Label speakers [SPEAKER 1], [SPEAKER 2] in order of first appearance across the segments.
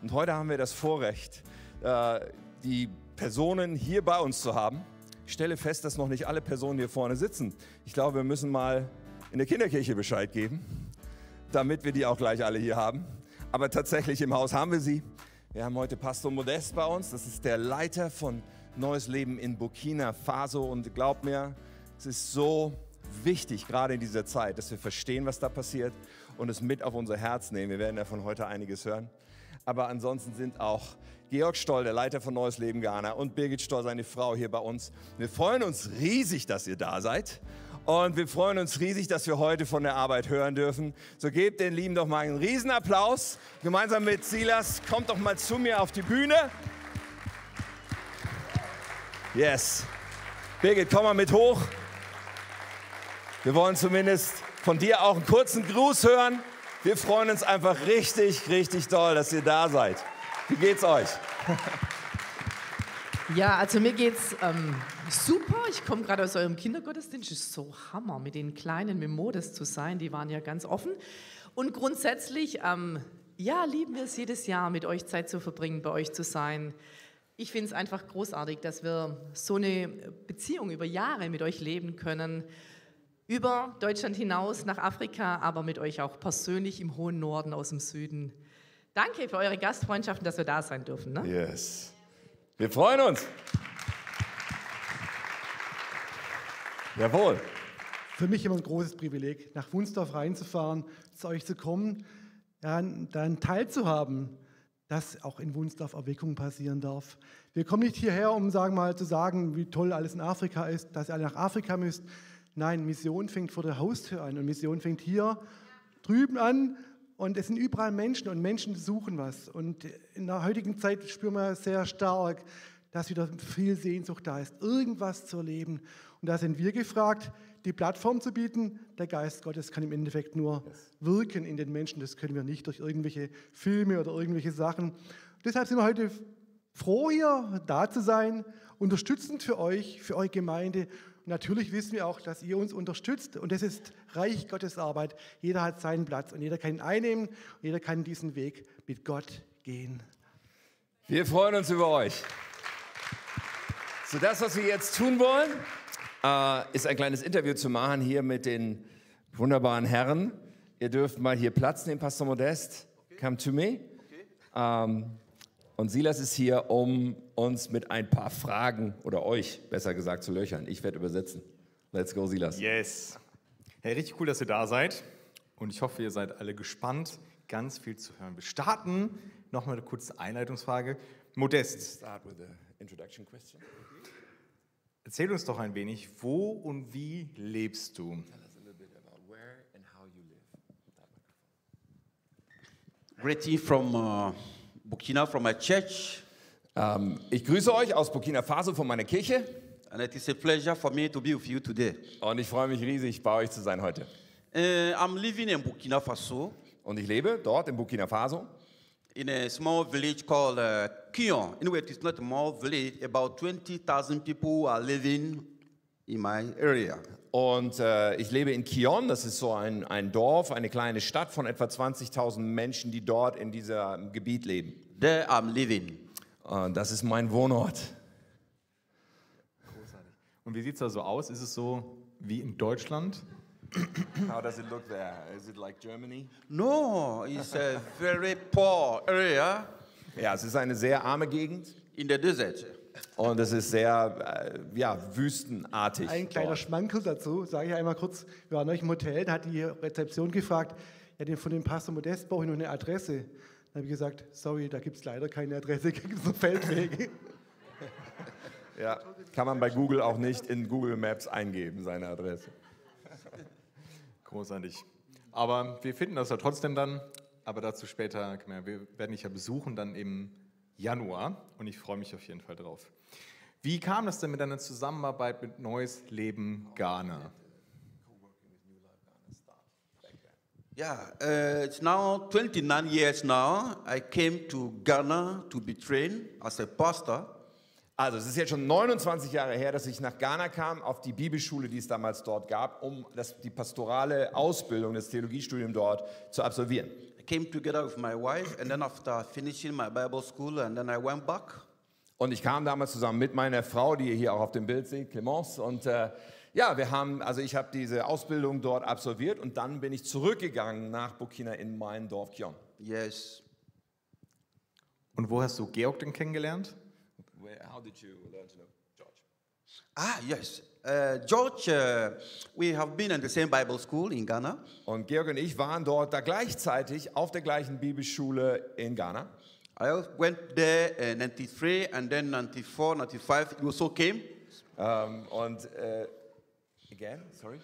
[SPEAKER 1] Und heute haben wir das Vorrecht, äh, die Personen hier bei uns zu haben. Ich stelle fest, dass noch nicht alle Personen hier vorne sitzen. Ich glaube, wir müssen mal in der Kinderkirche Bescheid geben, damit wir die auch gleich alle hier haben. Aber tatsächlich im Haus haben wir sie. Wir haben heute Pastor Modest bei uns. Das ist der Leiter von Neues Leben in Burkina Faso. Und glaubt mir, es ist so wichtig, gerade in dieser Zeit, dass wir verstehen, was da passiert und es mit auf unser Herz nehmen. Wir werden davon heute einiges hören. Aber ansonsten sind auch Georg Stoll, der Leiter von Neues Leben Ghana, und Birgit Stoll, seine Frau, hier bei uns. Wir freuen uns riesig, dass ihr da seid. Und wir freuen uns riesig, dass wir heute von der Arbeit hören dürfen. So gebt den Lieben doch mal einen Riesenapplaus. Gemeinsam mit Silas, kommt doch mal zu mir auf die Bühne. Yes. Birgit, komm mal mit hoch. Wir wollen zumindest von dir auch einen kurzen Gruß hören. Wir freuen uns einfach richtig, richtig doll, dass ihr da seid. Wie geht's euch?
[SPEAKER 2] Ja, also mir geht's ähm, super. Ich komme gerade aus eurem Kindergottesdienst. Es ist so Hammer, mit den Kleinen mit Modest zu sein. Die waren ja ganz offen. Und grundsätzlich, ähm, ja, lieben wir es jedes Jahr, mit euch Zeit zu verbringen, bei euch zu sein. Ich finde es einfach großartig, dass wir so eine Beziehung über Jahre mit euch leben können. Über Deutschland hinaus nach Afrika, aber mit euch auch persönlich im hohen Norden aus dem Süden. Danke für eure Gastfreundschaft, dass wir da sein dürfen. Ne?
[SPEAKER 1] Yes. Wir freuen uns. Jawohl.
[SPEAKER 3] Für mich immer ein großes Privileg, nach Wunsdorf reinzufahren, zu euch zu kommen, dann teilzuhaben, dass auch in Wunsdorf Erweckung passieren darf. Wir kommen nicht hierher, um sagen mal zu sagen, wie toll alles in Afrika ist, dass ihr alle nach Afrika müsst. Nein, Mission fängt vor der Haustür an und Mission fängt hier drüben an und es sind überall Menschen und Menschen suchen was. Und in der heutigen Zeit spüren wir sehr stark, dass wieder viel Sehnsucht da ist, irgendwas zu erleben. Und da sind wir gefragt, die Plattform zu bieten. Der Geist Gottes kann im Endeffekt nur wirken in den Menschen. Das können wir nicht durch irgendwelche Filme oder irgendwelche Sachen. Deshalb sind wir heute froh, hier da zu sein, unterstützend für euch, für eure Gemeinde natürlich wissen wir auch, dass ihr uns unterstützt und das ist Reich Gottes Arbeit. Jeder hat seinen Platz und jeder kann ihn einnehmen und jeder kann diesen Weg mit Gott gehen.
[SPEAKER 1] Wir freuen uns über euch. So, das, was wir jetzt tun wollen, äh, ist ein kleines Interview zu machen hier mit den wunderbaren Herren. Ihr dürft mal hier Platz nehmen, Pastor Modest. Come to me. Ähm, und Silas ist hier, um uns mit ein paar Fragen oder euch besser gesagt zu löchern. Ich werde übersetzen. Let's go, Silas.
[SPEAKER 4] Yes. Hey, richtig cool, dass ihr da seid. Und ich hoffe, ihr seid alle gespannt, ganz viel zu hören. Wir starten nochmal eine kurze Einleitungsfrage. Modest. Erzähl uns doch ein wenig, wo und wie lebst du?
[SPEAKER 5] Greeting from uh Burkina from my church.
[SPEAKER 1] Um, ich grüße euch aus Burkina Faso von meiner Kirche.
[SPEAKER 5] And it is a pleasure for me to be with you today.
[SPEAKER 1] Und ich freue mich riesig, bei euch zu sein heute.
[SPEAKER 5] Uh, I'm living in Burkina Faso.
[SPEAKER 1] Und ich lebe dort in Burkina Faso.
[SPEAKER 5] In a small village called uh, Kion. Anyway, it is not a small village. About 20,000 people are living in my area.
[SPEAKER 1] Und äh, ich lebe in Kion, das ist so ein, ein Dorf, eine kleine Stadt von etwa 20.000 Menschen, die dort in diesem Gebiet leben.
[SPEAKER 5] There I'm living.
[SPEAKER 1] Und das ist mein Wohnort.
[SPEAKER 4] Großartig. Und wie sieht es da so aus? Ist es so wie in Deutschland?
[SPEAKER 1] How does it look there? Is it like Germany?
[SPEAKER 5] No, it's a very poor area.
[SPEAKER 1] Ja, es ist eine sehr arme Gegend.
[SPEAKER 5] In the desert.
[SPEAKER 1] Und es ist sehr äh, ja, wüstenartig.
[SPEAKER 3] Ein kleiner dort. Schmankel dazu, sage ich einmal kurz. Wir waren neulich im Hotel, da hat die Rezeption gefragt, ja, von dem Pastor Modest brauche ich noch eine Adresse. Dann habe ich gesagt, sorry, da gibt es leider keine Adresse, gibt es nur Feldwege.
[SPEAKER 1] ja, kann man bei Google auch nicht in Google Maps eingeben, seine Adresse.
[SPEAKER 4] Großartig. Aber wir finden das ja trotzdem dann, aber dazu später, wir werden dich ja besuchen, dann im Januar und ich freue mich auf jeden Fall drauf. Wie kam das denn mit deiner Zusammenarbeit mit Neues Leben Ghana?
[SPEAKER 5] Yeah, uh, it's now 29 years now. I came to Ghana to be trained as a pastor.
[SPEAKER 1] Also es ist jetzt schon 29 Jahre her, dass ich nach Ghana kam, auf die Bibelschule, die es damals dort gab, um das, die pastorale Ausbildung, das Theologiestudium dort zu absolvieren
[SPEAKER 5] came together with my wife, and then after finishing my Bible school, and then I went back.
[SPEAKER 1] Und ich kam damals zusammen mit meiner Frau, die ihr hier auch auf dem Bild seht, Clemence. Und äh, ja, wir haben, also ich habe diese Ausbildung dort absolviert und dann bin ich zurückgegangen nach Burkina in mein Dorf Kion.
[SPEAKER 5] Yes.
[SPEAKER 4] Und wo hast du Georg denn kennengelernt?
[SPEAKER 1] Where, how did you learn to know George?
[SPEAKER 5] Ah, yes. Uh, George, uh, we have been in the same Bible school in Ghana.
[SPEAKER 1] Und Georg und ich waren dort da gleichzeitig auf der gleichen Bibelschule in Ghana.
[SPEAKER 5] I went there in 93, and then 94, 95, you also came.
[SPEAKER 1] Ähm, und äh, again, sorry.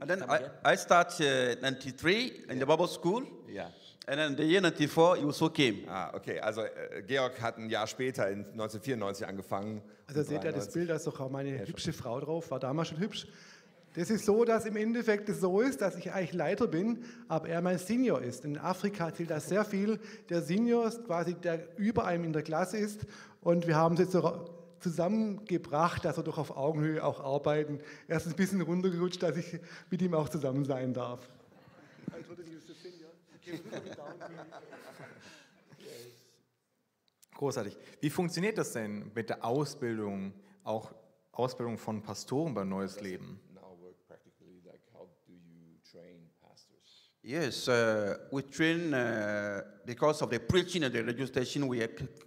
[SPEAKER 5] And then
[SPEAKER 1] Come
[SPEAKER 5] I,
[SPEAKER 1] again?
[SPEAKER 5] I start uh, 93 in the Bible school,
[SPEAKER 1] Ja.
[SPEAKER 5] and then the year 94, you also came.
[SPEAKER 1] Ah, okay. Also äh, Georg hat ein Jahr später, in 1994, angefangen.
[SPEAKER 3] Also seht ihr das
[SPEAKER 1] 93.
[SPEAKER 3] Bild, da ist doch auch meine hübsche Frau drauf, war damals schon hübsch. Das ist so, dass im Endeffekt es so ist, dass ich eigentlich Leiter bin, aber er mein Senior ist. In Afrika zählt das sehr viel. Der Senior ist quasi der über einem in der Klasse ist und wir haben es jetzt so zusammengebracht, dass wir doch auf Augenhöhe auch arbeiten. Er ist ein bisschen runtergerutscht, dass ich mit ihm auch zusammen sein darf.
[SPEAKER 4] Großartig. Wie funktioniert das denn mit der Ausbildung, auch Ausbildung von Pastoren bei Neues Leben?
[SPEAKER 1] Now work practically like how do you train pastors?
[SPEAKER 5] Yes, uh, we train uh, because of the preaching and the radio station. We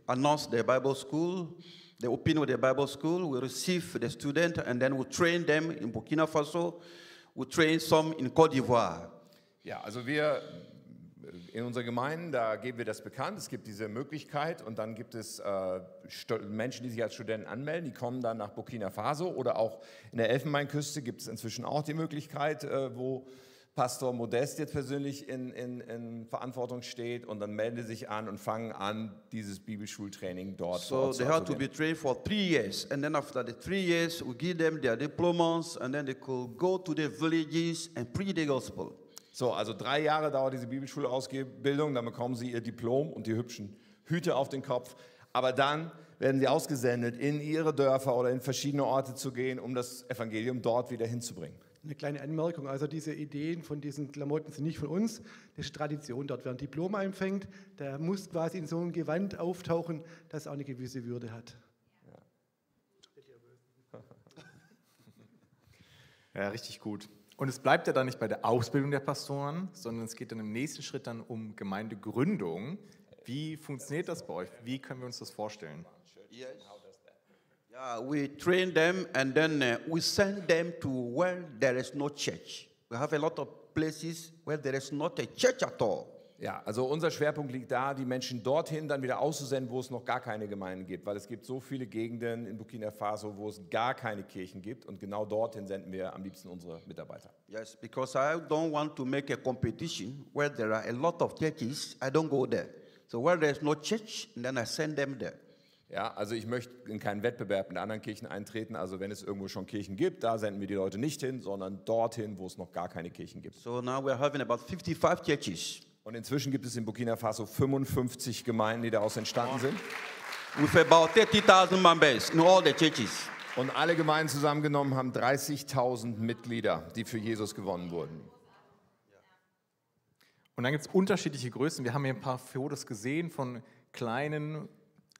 [SPEAKER 5] announced the Bible school, the opening of the Bible school. We receive the student and then we train them in Burkina Faso. We train some in Cote d'Ivoire.
[SPEAKER 1] Ja, also wir in unserer Gemeinde, da geben wir das bekannt. Es gibt diese Möglichkeit und dann gibt es äh, Menschen, die sich als Studenten anmelden, die kommen dann nach Burkina Faso oder auch in der Elfenbeinküste gibt es inzwischen auch die Möglichkeit, äh, wo Pastor Modest jetzt persönlich in, in, in Verantwortung steht und dann melden sie sich an und fangen an, dieses Bibelschultraining dort
[SPEAKER 5] So
[SPEAKER 1] zu
[SPEAKER 5] they have to be trained for three years. And then after the three years, we give them their diplomas and then they could go to the villages and preach the gospel.
[SPEAKER 1] So, also drei Jahre dauert diese Bibelschulausbildung, dann bekommen sie ihr Diplom und die hübschen Hüte auf den Kopf. Aber dann werden sie ausgesendet, in ihre Dörfer oder in verschiedene Orte zu gehen, um das Evangelium dort wieder hinzubringen.
[SPEAKER 3] Eine kleine Anmerkung, also diese Ideen von diesen Klamotten sind nicht von uns, das ist Tradition. Dort, wer ein Diplom empfängt, der muss quasi in so einem Gewand auftauchen, das auch eine gewisse Würde hat.
[SPEAKER 4] Ja, richtig gut. Und es bleibt ja dann nicht bei der Ausbildung der Pastoren, sondern es geht dann im nächsten Schritt dann um Gemeindegründung. Wie funktioniert das bei euch? Wie können wir uns das vorstellen?
[SPEAKER 5] Yeah, we train them and then uh, we send them to where there is no church. We have a lot of places where there is not a church at all.
[SPEAKER 1] Ja, also unser Schwerpunkt liegt da, die Menschen dorthin dann wieder auszusenden, wo es noch gar keine Gemeinden gibt, weil es gibt so viele Gegenden in Burkina Faso, wo es gar keine Kirchen gibt und genau dorthin senden wir am liebsten unsere Mitarbeiter.
[SPEAKER 5] Yes, because I don't want to make a competition where there are a lot of churches. I don't go there. So where there is no church, then I send them there.
[SPEAKER 1] Ja, also ich möchte in keinen Wettbewerb mit anderen Kirchen eintreten. Also wenn es irgendwo schon Kirchen gibt, da senden wir die Leute nicht hin, sondern dorthin, wo es noch gar keine Kirchen gibt.
[SPEAKER 5] So now we're having about 55 churches
[SPEAKER 1] Und inzwischen gibt es in Burkina Faso 55 Gemeinden, die daraus entstanden sind.
[SPEAKER 5] with about 30,000 members in all the churches.
[SPEAKER 1] Und alle Gemeinden zusammengenommen haben 30.000 Mitglieder, die für Jesus gewonnen wurden.
[SPEAKER 4] Und dann gibt es unterschiedliche Größen. Wir haben hier ein paar Fotos gesehen von kleinen,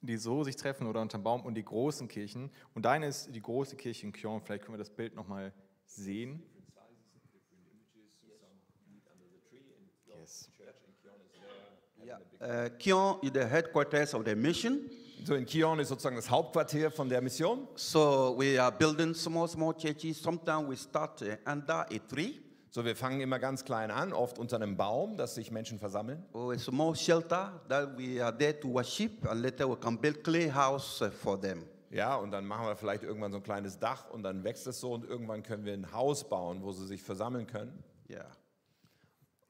[SPEAKER 4] die so sich treffen oder unterm Baum und die großen Kirchen. Und deine ist die große Kirche in Kyon. Vielleicht können wir das Bild nochmal sehen. Yes.
[SPEAKER 5] Kion is the headquarters of the mission.
[SPEAKER 1] So in Kion ist sozusagen das Hauptquartier von der Mission.
[SPEAKER 5] So we are building small, small churches. Sometimes we start uh, under a tree
[SPEAKER 1] So wir fangen immer ganz klein an, oft unter einem Baum, dass sich Menschen versammeln.
[SPEAKER 5] or a small shelter that we are there to worship, and later we can build clay house uh, for them.
[SPEAKER 1] Ja, und dann machen wir vielleicht irgendwann so ein kleines Dach und dann wächst es so und irgendwann können wir ein Haus bauen, wo sie sich versammeln können.
[SPEAKER 5] Yeah.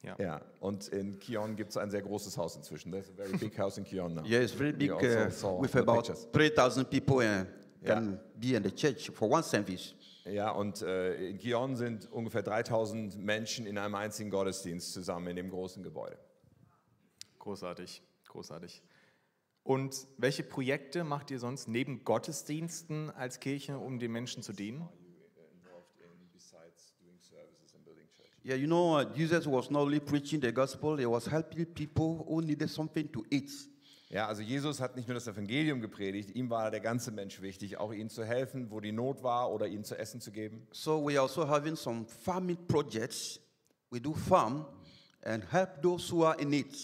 [SPEAKER 4] Ja.
[SPEAKER 1] Ja, und in Kion gibt es ein sehr großes Haus inzwischen. There's a very big house in Kion now.
[SPEAKER 5] Yeah, it's very big
[SPEAKER 1] also
[SPEAKER 5] uh, with about
[SPEAKER 1] pictures.
[SPEAKER 5] 3,000 people uh, can be in the church for one service.
[SPEAKER 1] Ja, und äh, in Kion sind ungefähr 3000 Menschen in einem einzigen Gottesdienst zusammen in dem großen Gebäude.
[SPEAKER 4] Großartig, großartig. Und welche Projekte macht ihr sonst neben Gottesdiensten als Kirche, um den Menschen zu dienen?
[SPEAKER 5] Yeah, you know, Jesus was not only preaching the gospel, he was helping people who needed something to eat.
[SPEAKER 1] Ja, also Jesus hat nicht nur das Evangelium gepredigt, ihm war der ganze Mensch wichtig, auch ihnen zu helfen, wo die Not war oder ihnen zu essen zu geben.
[SPEAKER 5] So we also having some farming projects. We do farm and help those who are in need.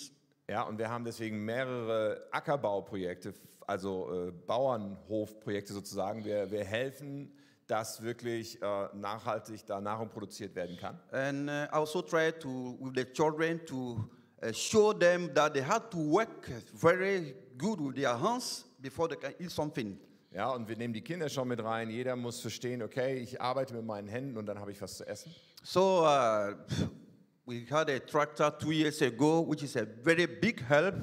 [SPEAKER 1] Ja, und wir haben deswegen mehrere Ackerbauprojekte, also äh, Bauernhofprojekte sozusagen. Wir, wir helfen, dass wirklich äh, nachhaltig da Nahrung produziert werden kann.
[SPEAKER 5] And uh, I also try to, with the children, to uh, show them that they have to work very good with their hands before they can eat something.
[SPEAKER 1] Ja, und wir nehmen die Kinder schon mit rein. Jeder muss verstehen, okay, ich arbeite mit meinen Händen und dann habe ich was zu essen.
[SPEAKER 5] So uh, we had a tractor two years ago, which is a very big help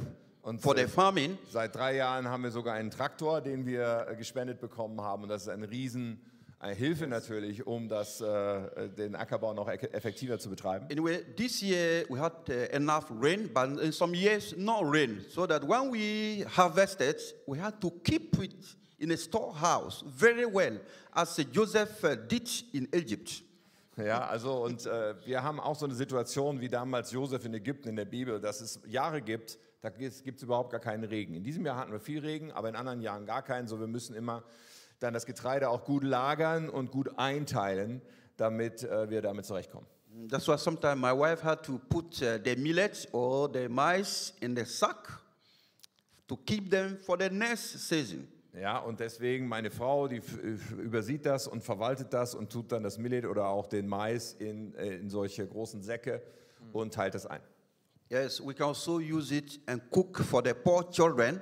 [SPEAKER 1] Und
[SPEAKER 5] for the farming.
[SPEAKER 1] Seit drei Jahren haben wir sogar einen Traktor, den wir äh, gespendet bekommen haben. Und das ist eine riesen Hilfe natürlich, um das, äh, den Ackerbau noch eff- effektiver zu betreiben.
[SPEAKER 5] Anyway, this year we had uh, enough rain, but in some years no rain. So that when we harvested, we had to keep it in a storehouse very well, as uh, Joseph uh, did in Egypt.
[SPEAKER 1] Ja, also und äh, wir haben auch so eine Situation wie damals Josef in Ägypten in der Bibel, dass es Jahre gibt, da gibt es überhaupt gar keinen Regen. In diesem Jahr hatten wir viel Regen, aber in anderen Jahren gar keinen. So wir müssen immer dann das Getreide auch gut lagern und gut einteilen, damit äh, wir damit zurechtkommen.
[SPEAKER 5] That's why sometimes my wife had to put uh, the millet or the maize in the sack to keep them for the next season.
[SPEAKER 1] Ja, und deswegen meine Frau, die f- übersieht das und verwaltet das und tut dann das Millet oder auch den Mais in, äh, in solche großen Säcke und teilt das ein.
[SPEAKER 5] Yes, we can also use it and cook for the poor children.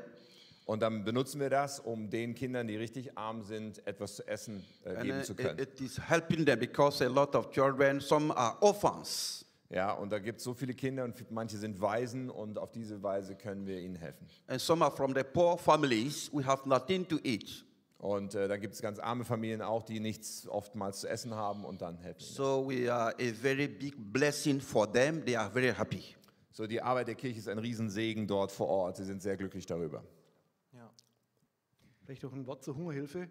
[SPEAKER 1] Und dann benutzen wir das, um den Kindern, die richtig arm sind, etwas zu essen äh,
[SPEAKER 5] And
[SPEAKER 1] geben zu können.
[SPEAKER 5] it is helping them because a lot of children, some are orphans.
[SPEAKER 1] Ja, und da gibt es so viele Kinder und manche sind Waisen und auf diese Weise können wir ihnen helfen.
[SPEAKER 5] And some are from the poor families. We have nothing to eat.
[SPEAKER 1] Und äh, da gibt es ganz arme Familien auch, die nichts oftmals zu essen haben und dann helfen.
[SPEAKER 5] So we are a very big blessing for them. They are very happy.
[SPEAKER 1] So, die Arbeit der Kirche ist ein Riesensegen dort vor Ort. Sie sind sehr glücklich darüber.
[SPEAKER 3] Vielleicht noch ein Wort zur Hungerhilfe.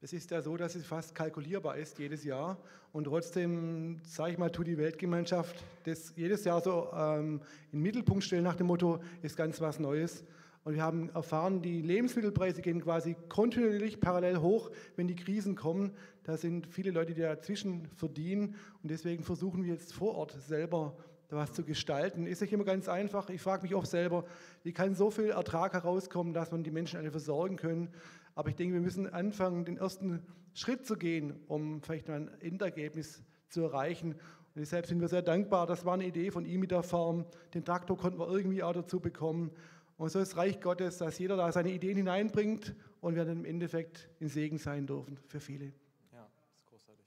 [SPEAKER 3] Es ist ja so, dass es fast kalkulierbar ist jedes Jahr. Und trotzdem, sage ich mal, tut die Weltgemeinschaft das jedes Jahr so ähm, in den Mittelpunkt stellen nach dem Motto, ist ganz was Neues. Und wir haben erfahren, die Lebensmittelpreise gehen quasi kontinuierlich parallel hoch, wenn die Krisen kommen. Da sind viele Leute, die dazwischen verdienen. Und deswegen versuchen wir jetzt vor Ort selber was zu gestalten. Ist nicht immer ganz einfach. Ich frage mich oft selber, wie kann so viel Ertrag herauskommen, dass man die Menschen alle versorgen können. Aber ich denke, wir müssen anfangen, den ersten Schritt zu gehen, um vielleicht mal ein Endergebnis zu erreichen. Und deshalb sind wir sehr dankbar. Das war eine Idee von ihm mit der Farm. Den Traktor konnten wir irgendwie auch dazu bekommen. Und so ist Reich Gottes, dass jeder da seine Ideen hineinbringt und wir dann im Endeffekt ein Segen sein dürfen für viele.
[SPEAKER 4] Ja, das ist großartig.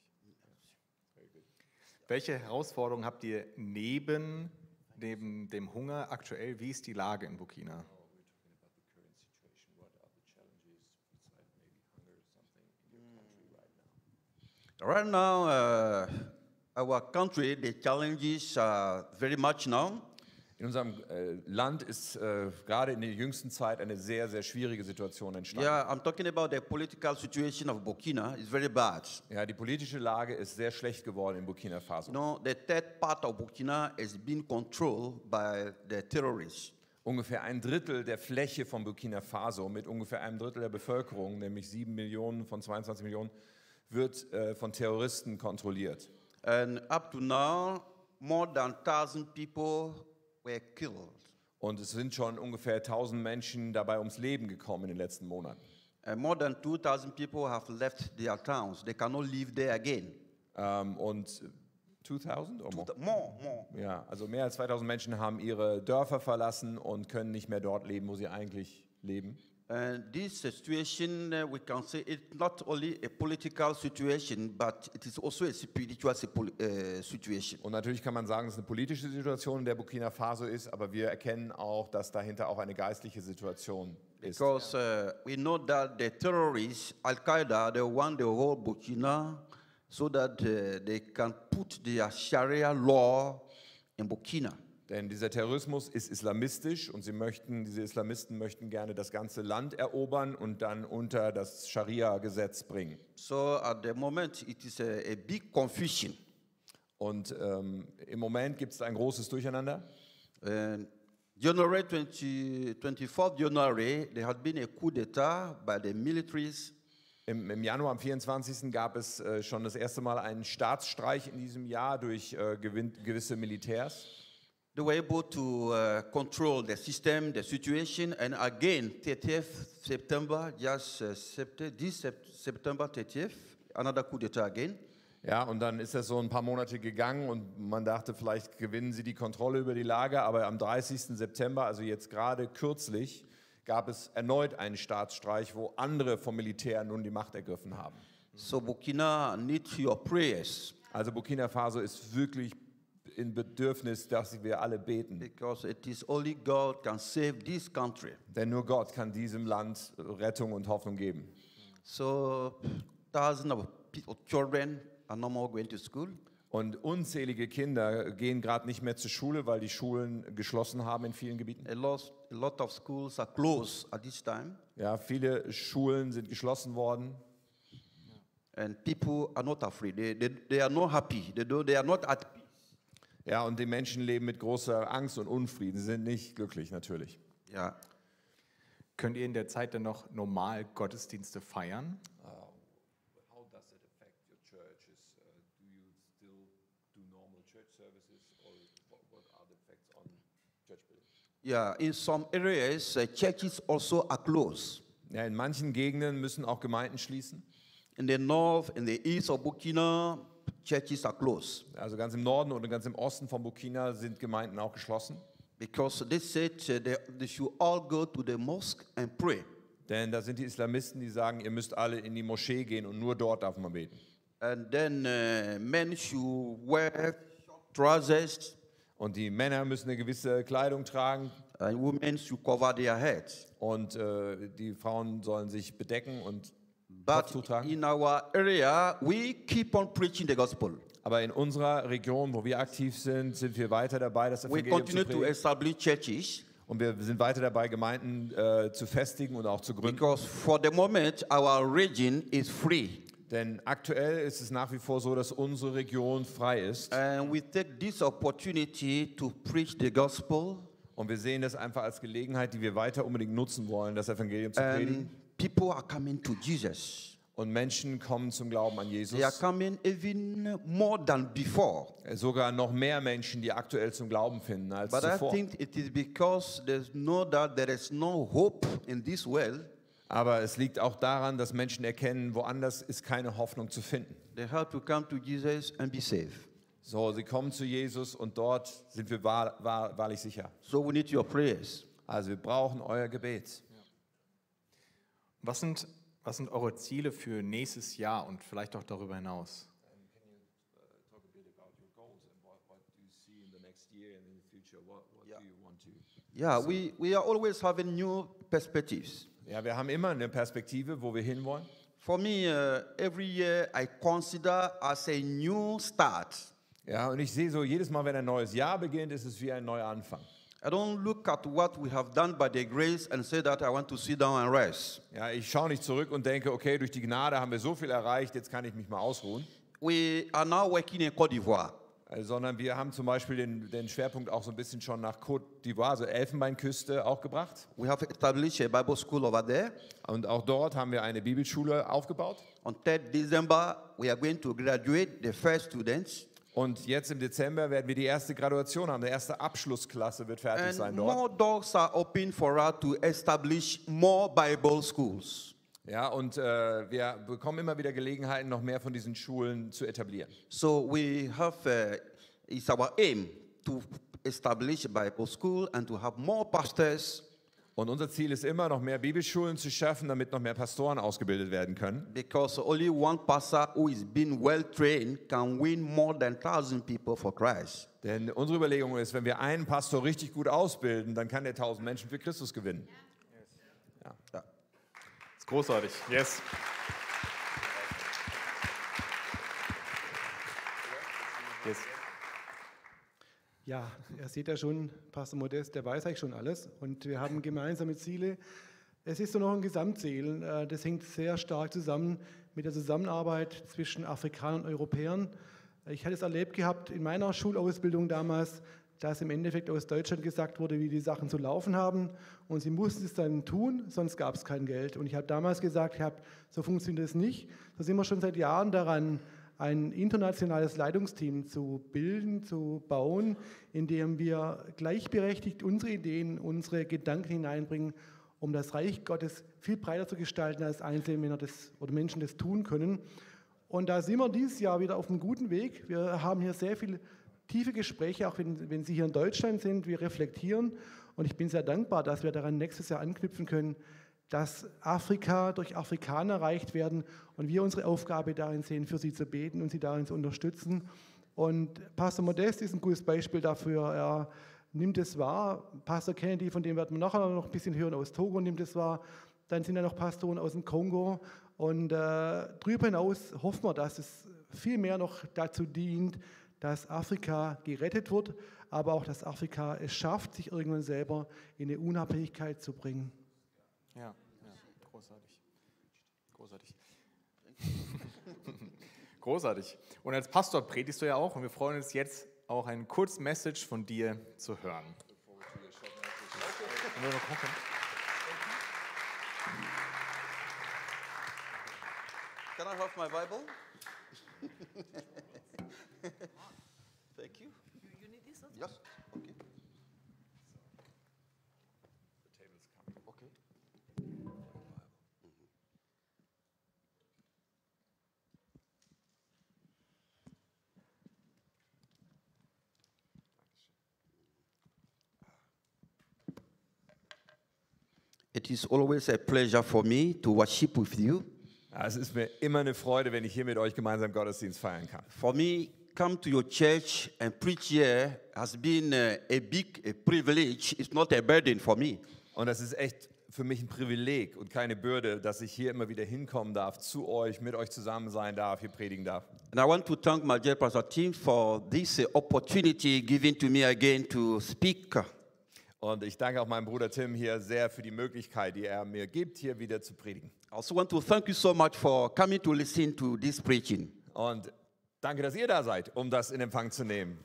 [SPEAKER 4] Welche Herausforderungen habt ihr neben, neben dem Hunger aktuell? Wie ist die Lage in Burkina?
[SPEAKER 5] Right now, uh, our country, the challenges are very much now.
[SPEAKER 1] In unserem äh, Land ist äh, gerade in der jüngsten Zeit eine sehr, sehr schwierige Situation entstanden.
[SPEAKER 5] Yeah, I'm talking about the political situation of Burkina. It's very bad.
[SPEAKER 1] Ja, die politische Lage ist sehr schlecht geworden in Burkina Faso.
[SPEAKER 5] Know, the third part of Burkina is being controlled by the terrorists.
[SPEAKER 1] Ungefähr ein Drittel der Fläche von Burkina Faso mit ungefähr einem Drittel der Bevölkerung, nämlich 7 Millionen von 22 Millionen, wird äh, von Terroristen kontrolliert.
[SPEAKER 5] And up to now, more than 1,000 people were killed.
[SPEAKER 1] Und es sind schon ungefähr 1000 Menschen dabei ums Leben gekommen in den letzten Monaten.
[SPEAKER 5] And more than 2,000 people have left their towns. They cannot live there again.
[SPEAKER 1] Ähm, und 2000 oder more?
[SPEAKER 5] More, more.
[SPEAKER 1] Ja, also mehr als 2000 Menschen haben ihre Dörfer verlassen und können nicht mehr dort leben, wo sie eigentlich leben.
[SPEAKER 5] This situation, uh, we can say it's not only a political situation, but it is also a spiritual uh, situation.
[SPEAKER 1] Und natürlich kann man sagen, es eine politische Situation in der Burkina Faso ist, aber wir erkennen auch, dass dahinter auch eine geistliche Situation ist.
[SPEAKER 5] Because uh, we know that the terrorists, Al Qaeda, they want the whole Burkina so that uh, they can put their Sharia law in Burkina.
[SPEAKER 1] Denn dieser Terrorismus ist islamistisch und sie möchten, diese Islamisten möchten gerne das ganze Land erobern und dann unter das Scharia-Gesetz bringen.
[SPEAKER 5] So at the moment, it is a, a big confusion.
[SPEAKER 1] Und ähm, im Moment gibt es ein großes Durcheinander.
[SPEAKER 5] And January 20, 24th January, there had been a coup d'etat by the militaries
[SPEAKER 1] Im, Im Januar, am 24. gab es äh, schon das erste Mal einen Staatsstreich in diesem Jahr durch äh, gewisse Militärs.
[SPEAKER 5] They were able to uh, control the system, the situation, and again, 30th September, just uh, sept- this sep- September 30th, another coup d'etat again.
[SPEAKER 1] Ja, und dann ist das so ein paar Monate gegangen und man dachte, vielleicht gewinnen sie die Kontrolle über die Lage. Aber am 30. September, also jetzt gerade kürzlich, gab es erneut einen Staatsstreich, wo andere vom Militär nun die Macht ergriffen haben.
[SPEAKER 5] So Burkina needs your prayers
[SPEAKER 1] Also Burkina Faso ist wirklich in Bedürfnis, dass wir alle beten.
[SPEAKER 5] because it is only God can save this country.
[SPEAKER 1] Denn nur Gott kann diesem Land Rettung und Hoffnung geben.
[SPEAKER 5] So thousands of people, children are no more going to school.
[SPEAKER 1] Und unzählige Kinder gehen gerade nicht mehr zur Schule, weil die Schulen geschlossen haben in vielen Gebieten.
[SPEAKER 5] A lot, a lot of schools are closed at this time,
[SPEAKER 1] Ja, viele Schulen sind geschlossen worden.
[SPEAKER 5] and people are not afraid. They, they, they are not happy. They, do, they are not at peace.
[SPEAKER 1] Ja, und die Menschen leben mit großer Angst und Unfrieden. Sie sind nicht glücklich, natürlich.
[SPEAKER 5] Yeah.
[SPEAKER 4] Könnt ihr in der Zeit dann noch normal Gottesdienste feiern?
[SPEAKER 1] How does it affect your churches? do you still do normal church services or what, are the effects on church buildings?
[SPEAKER 5] Yeah, in some areas, uh, churches also are closed.
[SPEAKER 1] Ja, in manchen Gegenden müssen auch Gemeinden schließen.
[SPEAKER 5] In the north, in the east of Burkina, churches are closed
[SPEAKER 1] Also ganz im Norden und ganz im Osten von Burkina sind Gemeinden auch geschlossen.
[SPEAKER 5] because they said uh, they, they should all go to the mosque and pray.
[SPEAKER 1] Denn da sind die Islamisten, die sagen, ihr müsst alle in die Moschee gehen und nur dort darf man beten.
[SPEAKER 5] And then uh, men should wear trousers
[SPEAKER 1] Und die Männer müssen eine gewisse Kleidung tragen
[SPEAKER 5] and women should cover their heads.
[SPEAKER 1] und äh, die Frauen sollen sich bedecken und
[SPEAKER 5] But
[SPEAKER 1] Kopftuch
[SPEAKER 5] in our area, we keep on preaching the gospel.
[SPEAKER 1] Aber in unserer Region, wo wir aktiv sind, sind wir weiter dabei, das
[SPEAKER 5] We
[SPEAKER 1] Evangelium zu
[SPEAKER 5] continue to
[SPEAKER 1] predigen.
[SPEAKER 5] establish churches
[SPEAKER 1] Und wir sind weiter dabei, Gemeinden äh, zu festigen und auch zu gründen.
[SPEAKER 5] because for the moment, our region is free.
[SPEAKER 1] Denn aktuell ist es nach wie vor so, dass unsere Region frei ist.
[SPEAKER 5] And we take this opportunity to preach the gospel.
[SPEAKER 1] Und wir sehen das einfach als Gelegenheit, die wir weiter unbedingt nutzen wollen, das Evangelium zu predigen.
[SPEAKER 5] People are coming to Jesus.
[SPEAKER 1] Und Menschen kommen zum Glauben an
[SPEAKER 5] They are
[SPEAKER 1] Jesus.
[SPEAKER 5] coming even more than before.
[SPEAKER 1] Sogar noch mehr Menschen, die aktuell zum Glauben finden als
[SPEAKER 5] But I
[SPEAKER 1] zuvor.
[SPEAKER 5] think it is because there's no that there is no hope in this world.
[SPEAKER 1] Aber es liegt auch daran, dass Menschen erkennen, woanders ist keine Hoffnung zu finden.
[SPEAKER 5] They have to come to Jesus and be saved.
[SPEAKER 1] So, sie kommen zu Jesus und dort sind wir wahr, wahr, wahrlich sicher.
[SPEAKER 5] So we need your prayers.
[SPEAKER 1] Also wir brauchen euer Gebet.
[SPEAKER 4] Was sind, was sind eure Ziele für nächstes Jahr und vielleicht auch darüber hinaus?
[SPEAKER 5] Yeah, we, we are always having new perspectives.
[SPEAKER 1] Ja, wir haben immer eine Perspektive, wo wir hinwollen.
[SPEAKER 5] For me, uh, every year I consider as a new start.
[SPEAKER 1] Ja, und ich sehe so, jedes Mal, wenn ein neues Jahr beginnt, ist es wie ein neuer Anfang.
[SPEAKER 5] I don't look at what we have done by the grace and say that I want to sit down and rest.
[SPEAKER 1] Ja, ich schaue nicht zurück und denke, okay, durch die Gnade haben wir so viel erreicht, jetzt kann ich mich mal ausruhen.
[SPEAKER 5] We are now working in Cote d'Ivoire.
[SPEAKER 1] Äh, sondern wir haben zum Beispiel den, den Schwerpunkt auch so ein bisschen schon nach Côte d'Ivoire, also Elfenbeinküste, auch gebracht.
[SPEAKER 5] We have established a Bible school over there.
[SPEAKER 1] Und auch dort haben wir eine Bibelschule aufgebaut.
[SPEAKER 5] On 3rd December, we are going to graduate the first students.
[SPEAKER 1] Und jetzt im Dezember werden wir die erste Graduation haben. Die erste Abschlussklasse wird fertig
[SPEAKER 5] And
[SPEAKER 1] sein dort.
[SPEAKER 5] more doors are open for us to establish more Bible schools.
[SPEAKER 1] Ja, und äh, wir bekommen immer wieder Gelegenheiten, noch mehr von diesen Schulen zu etablieren.
[SPEAKER 5] So we have, uh, it's our aim to establish a Bible school and to have more pastors
[SPEAKER 1] Und unser Ziel ist immer, noch mehr Bibelschulen zu schaffen, damit noch mehr Pastoren ausgebildet werden können.
[SPEAKER 5] because only one pastor who is being well trained can win more than 1,000 people for Christ.
[SPEAKER 1] Denn unsere Überlegung ist, wenn wir einen Pastor richtig gut ausbilden, dann kann der tausend Menschen für Christus gewinnen.
[SPEAKER 4] Das ist großartig. Yes. yes.
[SPEAKER 3] Ja, ihr seht ja schon, Pastor Modest, der weiß eigentlich schon alles. Und wir haben gemeinsame Ziele. Es ist so noch ein Gesamtziel. äh, Das hängt sehr stark zusammen mit der Zusammenarbeit zwischen Afrikanern und Europäern. Ich hatte es erlebt gehabt in meiner Schulausbildung damals, dass im Endeffekt aus Deutschland gesagt wurde, wie die Sachen zu laufen haben. Und sie mussten es dann tun, sonst gab es kein Geld. Und ich habe damals gesagt, hab, so funktioniert es nicht. Da sind wir schon seit Jahren daran, ein internationales Leitungsteam zu bilden, zu bauen, in dem wir gleichberechtigt unsere Ideen, unsere Gedanken hineinbringen, um das Reich Gottes viel breiter zu gestalten, als einzelne Männer das, oder Menschen das tun können. Und da sind wir dieses Jahr wieder auf einem guten Weg. Wir haben hier sehr viele tiefe Gespräche, auch wenn, wenn Sie hier in Deutschland sind. Wir reflektieren und ich bin sehr dankbar, dass wir daran nächstes Jahr anknüpfen können, dass Afrika durch Afrikaner erreicht werden und wir unsere Aufgabe darin sehen, für sie zu beten und sie darin zu unterstützen. Und Pastor Modest ist ein gutes Beispiel dafür. Er nimmt es wahr. Pastor Kennedy, von dem werden wir nachher noch ein bisschen hören, aus Togo nimmt es wahr. Dann sind da noch Pastoren aus dem Kongo. Und äh, darüber hinaus hoffen wir, dass es viel mehr noch dazu dient, dass Afrika gerettet wird, aber auch, dass Afrika es schafft, sich irgendwann selber in eine Unabhängigkeit zu bringen.
[SPEAKER 4] Ja, ja, großartig. Großartig. großartig. Und als Pastor predigst du ja auch und wir freuen uns jetzt auch ein kurzes Message von dir zu hören.
[SPEAKER 5] Can I have my Bible? Thank you.
[SPEAKER 2] You need this
[SPEAKER 5] Yes. It is always a pleasure for me to worship with you.
[SPEAKER 1] Ja, es ist mir immer eine Freude, wenn ich hier mit euch gemeinsam Gottesdienst feiern kann.
[SPEAKER 5] For me, come to your church and preach here has been a big a privilege. It's not a burden for me.
[SPEAKER 1] Und das ist echt für mich ein Privileg und keine Bürde, dass ich hier immer wieder hinkommen darf, zu euch, mit euch zusammen sein darf, hier predigen darf.
[SPEAKER 5] And I want to thank my dear pastor team for this opportunity given to me again to speak.
[SPEAKER 1] Und ich danke auch meinem Bruder Tim hier sehr für die Möglichkeit, die er mir gibt, hier wieder zu predigen.
[SPEAKER 5] I also want to thank you so much for coming to listen to this preaching.
[SPEAKER 1] Und danke, dass ihr da seid, um das in Empfang zu nehmen.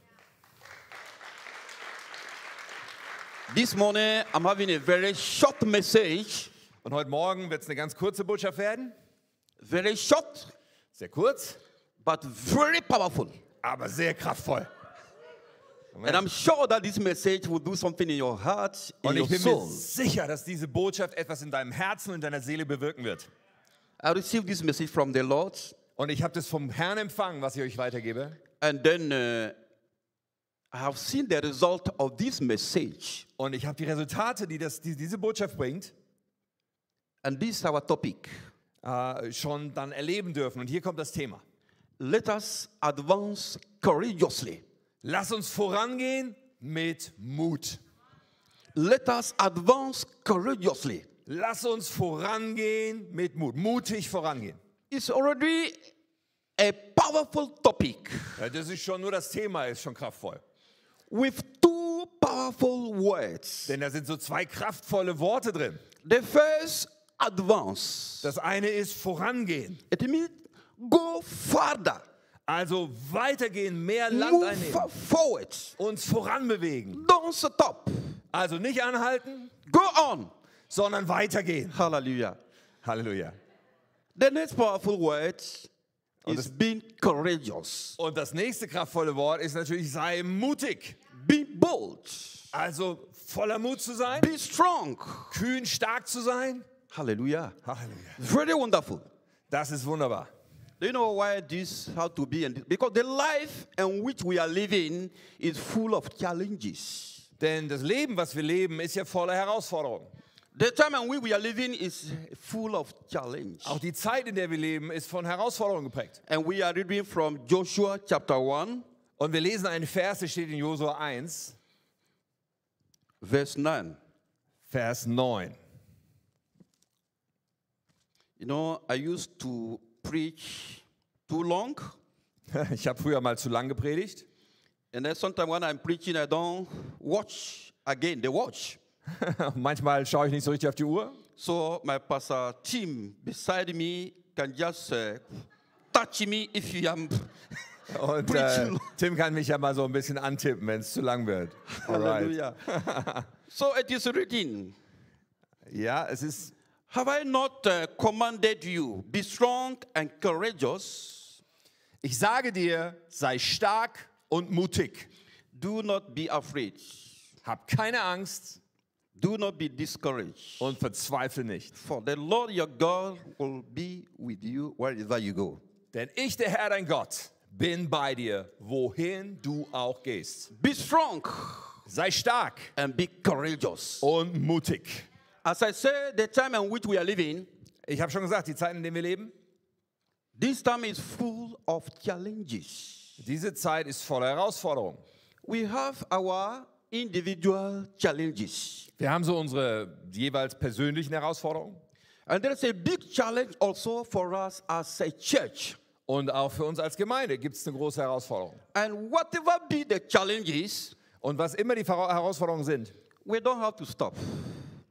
[SPEAKER 5] This morning, I'm having a very short message,
[SPEAKER 1] Und heute Morgen wird es eine ganz kurze Botschaft werden.
[SPEAKER 5] very short,
[SPEAKER 1] Sehr kurz,
[SPEAKER 5] but very powerful.
[SPEAKER 1] aber sehr kraftvoll.
[SPEAKER 5] And I'm sure that this message will do something in your heart, in
[SPEAKER 1] Und
[SPEAKER 5] your
[SPEAKER 1] ich bin mir
[SPEAKER 5] soul.
[SPEAKER 1] sicher, dass diese Botschaft etwas in deinem Herzen und in deiner Seele bewirken wird.
[SPEAKER 5] I received this message from the Lord,
[SPEAKER 1] Und ich habe das vom Herrn empfangen, was ich euch weitergebe.
[SPEAKER 5] and then uh, I have seen the result of this message.
[SPEAKER 1] Und ich habe die Resultate, die, das, die diese Botschaft bringt,
[SPEAKER 5] And this is our topic.
[SPEAKER 1] äh, schon dann erleben dürfen. Und hier kommt das Thema.
[SPEAKER 5] Let us advance courageously.
[SPEAKER 1] Lass uns vorangehen mit Mut.
[SPEAKER 5] Let us advance courageously.
[SPEAKER 1] Lass uns vorangehen mit Mut. Mutig vorangehen.
[SPEAKER 5] It's already a powerful topic
[SPEAKER 1] Ja, das ist schon nur das Thema, ist schon kraftvoll.
[SPEAKER 5] with two powerful words.
[SPEAKER 1] Denn da sind so zwei kraftvolle Worte drin.
[SPEAKER 5] The first, advance.
[SPEAKER 1] Das eine ist vorangehen.
[SPEAKER 5] It means go further,
[SPEAKER 1] Also weitergehen, mehr Land
[SPEAKER 5] move
[SPEAKER 1] einnehmen,
[SPEAKER 5] forward.
[SPEAKER 1] uns voranbewegen.
[SPEAKER 5] Don't stop.
[SPEAKER 1] Also nicht anhalten,
[SPEAKER 5] Go on.
[SPEAKER 1] sondern weitergehen.
[SPEAKER 5] Hallelujah.
[SPEAKER 1] Halleluja.
[SPEAKER 5] The next powerful word
[SPEAKER 1] Und
[SPEAKER 5] is
[SPEAKER 1] das-
[SPEAKER 5] being courageous.
[SPEAKER 1] Und das nächste kraftvolle Wort ist natürlich, sei mutig.
[SPEAKER 5] Be bold.
[SPEAKER 1] Also voller Mut zu sein,
[SPEAKER 5] Be strong.
[SPEAKER 1] kühn, stark zu sein.
[SPEAKER 5] Hallelujah.
[SPEAKER 1] Halleluja.
[SPEAKER 5] Very wonderful.
[SPEAKER 1] Das ist wunderbar.
[SPEAKER 5] Do you know why this has to be? And because the life in which we are living is full of challenges.
[SPEAKER 1] Denn das Leben, was wir leben, ist ja voller Herausforderungen.
[SPEAKER 5] The time in which we are living is full of challenge.
[SPEAKER 1] Auch die Zeit, in der wir leben, ist von Herausforderungen geprägt.
[SPEAKER 5] And we are reading from Joshua chapter 1,
[SPEAKER 1] Und wir lesen einen Vers, der steht in Josua 1,
[SPEAKER 5] verse 9.
[SPEAKER 1] Vers 9.
[SPEAKER 5] You know, I used to preach too long.
[SPEAKER 1] Ich habe früher mal zu lang gepredigt.
[SPEAKER 5] And then sometimes when I'm preaching, I don't watch again the watch.
[SPEAKER 1] Manchmal schaue ich nicht so richtig auf die Uhr.
[SPEAKER 5] So my pastor team beside me can just uh, touch me if you am
[SPEAKER 1] Und äh, Tim kann mich ja mal so ein bisschen antippen, wenn es zu lang wird. Alright.
[SPEAKER 5] Hallelujah. so it is written.
[SPEAKER 1] Ja, es ist,
[SPEAKER 5] Have I not uh, commanded you? Be strong and courageous.
[SPEAKER 1] ich sage dir, sei stark und mutig.
[SPEAKER 5] Do not be afraid.
[SPEAKER 1] Hab keine Angst
[SPEAKER 5] Do not be discouraged.
[SPEAKER 1] und verzweifle nicht.
[SPEAKER 5] For the Lord your God will be with you wherever you go.
[SPEAKER 1] Denn ich, der Herr, dein Gott, bin bei dir, wohin du auch gehst.
[SPEAKER 5] Be strong
[SPEAKER 1] Sei stark
[SPEAKER 5] and be courageous.
[SPEAKER 1] und mutig.
[SPEAKER 5] As I say, the time in which we are living,
[SPEAKER 1] Ich habe schon gesagt, die Zeiten, in denen wir leben,
[SPEAKER 5] this time is full of challenges.
[SPEAKER 1] diese Zeit ist voller Herausforderungen.
[SPEAKER 5] We have our individual challenges.
[SPEAKER 1] Wir haben so unsere jeweils persönlichen Herausforderungen
[SPEAKER 5] And there is a big challenge also for us as a church.
[SPEAKER 1] und auch für uns als Gemeinde gibt es eine große Herausforderung.
[SPEAKER 5] And whatever be the challenges,
[SPEAKER 1] Und was immer die Herausforderungen sind,
[SPEAKER 5] we don't have to stop.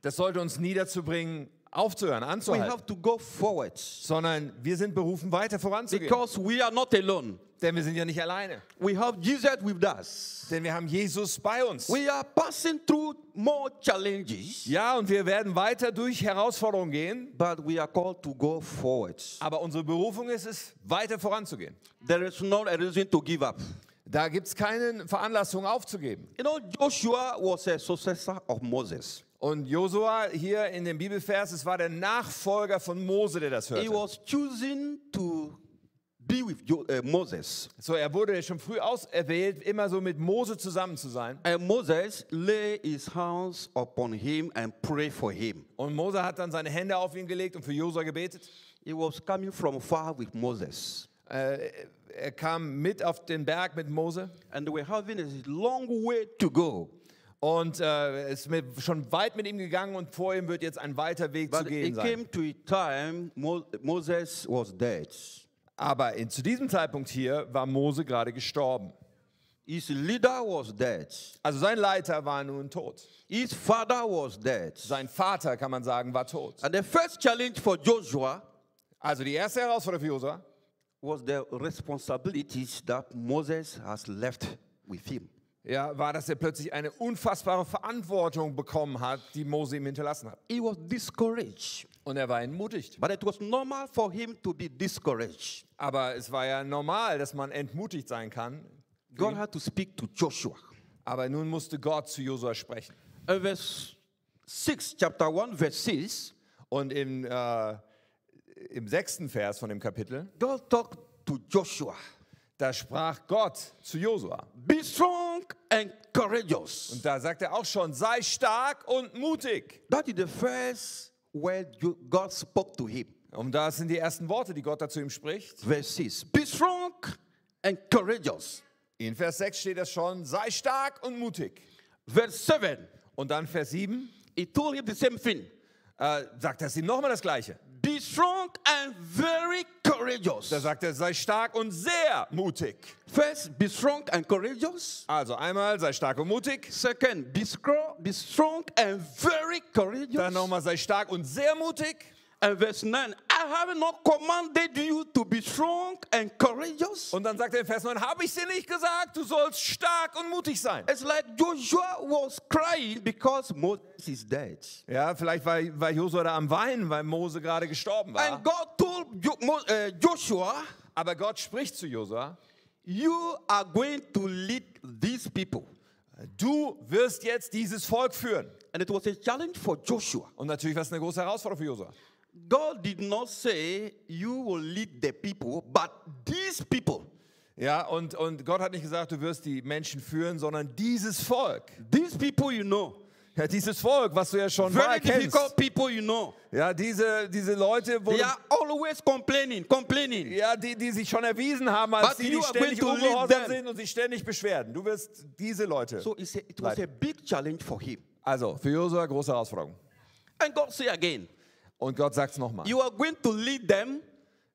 [SPEAKER 1] Das sollte uns nie dazu bringen, aufzuhören,
[SPEAKER 5] We
[SPEAKER 1] anzuhalten,
[SPEAKER 5] have to go forward
[SPEAKER 1] sondern wir sind berufen, weiter voranzugehen.
[SPEAKER 5] because we are not alone.
[SPEAKER 1] Denn wir sind ja nicht alleine,
[SPEAKER 5] We have Jesus with us.
[SPEAKER 1] denn wir haben Jesus bei uns.
[SPEAKER 5] We are passing through more challenges,
[SPEAKER 1] Ja, und wir werden weiter durch Herausforderungen gehen,
[SPEAKER 5] but we are called to go forward.
[SPEAKER 1] aber unsere Berufung ist es, weiter voranzugehen.
[SPEAKER 5] There is not a reason to give up.
[SPEAKER 1] Da gibt es keine Veranlassung aufzugeben.
[SPEAKER 5] You know, Joshua was a successor of Moses.
[SPEAKER 1] Und Josua hier in dem Bibelvers, es war der Nachfolger von Mose, der das
[SPEAKER 5] He
[SPEAKER 1] hörte.
[SPEAKER 5] was choosing to be with Jo- uh, Moses.
[SPEAKER 1] So, er wurde schon früh auserwählt, immer so mit Mose zusammen zu sein.
[SPEAKER 5] And Moses lay his hands upon him and pray for him.
[SPEAKER 1] Und Mose hat dann seine Hände auf ihn gelegt und für Josua gebetet.
[SPEAKER 5] He was coming from far with Moses.
[SPEAKER 1] Äh, er kam mit auf den Berg mit Mose
[SPEAKER 5] And they were having a long way to go.
[SPEAKER 1] Und äh, ist mit, schon weit mit ihm gegangen und vor ihm wird jetzt ein weiter Weg zu
[SPEAKER 5] But
[SPEAKER 1] gehen
[SPEAKER 5] it
[SPEAKER 1] sein.
[SPEAKER 5] came to a time Mo- Moses was dead.
[SPEAKER 1] Aber in, zu diesem Zeitpunkt hier war Mose gerade gestorben.
[SPEAKER 5] His leader was dead.
[SPEAKER 1] Also sein Leiter war nun tot.
[SPEAKER 5] His father was dead.
[SPEAKER 1] Sein Vater, kann man sagen, war tot.
[SPEAKER 5] And the first challenge for Joshua
[SPEAKER 1] Also die erste Herausforderung für Josua
[SPEAKER 5] was the responsibilities that Moses has left with him.
[SPEAKER 1] Ja, war, dass er plötzlich eine unfassbare Verantwortung bekommen hat, die Mose ihm hinterlassen hat.
[SPEAKER 5] He was discouraged.
[SPEAKER 1] Und er war entmutigt.
[SPEAKER 5] But it was normal for him to be discouraged.
[SPEAKER 1] Aber es war ja normal, dass man entmutigt sein kann.
[SPEAKER 5] God had to speak to Joshua.
[SPEAKER 1] Aber nun musste Gott zu Josua sprechen.
[SPEAKER 5] In verse 6, chapter 1, verse 6,
[SPEAKER 1] Und im, äh, im sechsten Vers von dem Kapitel,
[SPEAKER 5] God talked to Joshua.
[SPEAKER 1] Da sprach Gott zu Josua.
[SPEAKER 5] Be strong and courageous.
[SPEAKER 1] Und da sagt er auch schon, sei stark und mutig.
[SPEAKER 5] That is the first word God spoke to him.
[SPEAKER 1] Und das sind die ersten Worte, die Gott dazu ihm spricht.
[SPEAKER 5] Verse 6. Be strong and courageous.
[SPEAKER 1] In Vers 6 steht das schon, sei stark und mutig.
[SPEAKER 5] Verse 7.
[SPEAKER 1] Und dann Vers 7
[SPEAKER 5] He told him the same thing.
[SPEAKER 1] äh, sagt er ihm nochmal das Gleiche.
[SPEAKER 5] Be strong and very courageous.
[SPEAKER 1] Da sagt er, sei stark und sehr mutig.
[SPEAKER 5] First, be strong and courageous.
[SPEAKER 1] Also einmal, sei stark und mutig.
[SPEAKER 5] Second, be, be strong and very courageous.
[SPEAKER 1] Dann nochmal, sei stark und sehr mutig.
[SPEAKER 5] And verse 9, I have not commanded you to be strong and courageous.
[SPEAKER 1] Und dann sagt er in Vers 9, habe ich dir nicht gesagt, du sollst stark und mutig sein.
[SPEAKER 5] It's like Joshua was crying because Moses is dead.
[SPEAKER 1] Ja, vielleicht war, war Josua da am Weinen, weil Mose gerade gestorben war.
[SPEAKER 5] And God told uh, Joshua,
[SPEAKER 1] Aber Gott spricht zu Josua,
[SPEAKER 5] You are going to lead these people.
[SPEAKER 1] du wirst jetzt dieses Volk führen.
[SPEAKER 5] And it was a challenge for Joshua.
[SPEAKER 1] Und natürlich war es eine große Herausforderung für Josua.
[SPEAKER 5] God did not say, You will lead the people, but these people.
[SPEAKER 1] Ja, und, und Gott hat nicht gesagt, du wirst die Menschen führen, sondern dieses Volk.
[SPEAKER 5] These people you know.
[SPEAKER 1] Ja, dieses Volk, was du ja schon mal
[SPEAKER 5] Very
[SPEAKER 1] kennst.
[SPEAKER 5] people you know.
[SPEAKER 1] Ja, diese, diese Leute, wo
[SPEAKER 5] They are always complaining, complaining.
[SPEAKER 1] ja, die, die sich schon erwiesen haben, als
[SPEAKER 5] But
[SPEAKER 1] die, die ständig ungehorsam sind und sich ständig beschweren. Du wirst diese Leute.
[SPEAKER 5] So it's a, it was
[SPEAKER 1] Leid.
[SPEAKER 5] a big challenge for him.
[SPEAKER 1] Also, für Josua große Herausforderung.
[SPEAKER 5] And God say again,
[SPEAKER 1] Und Gott sagt es nochmal.
[SPEAKER 5] You are going to lead them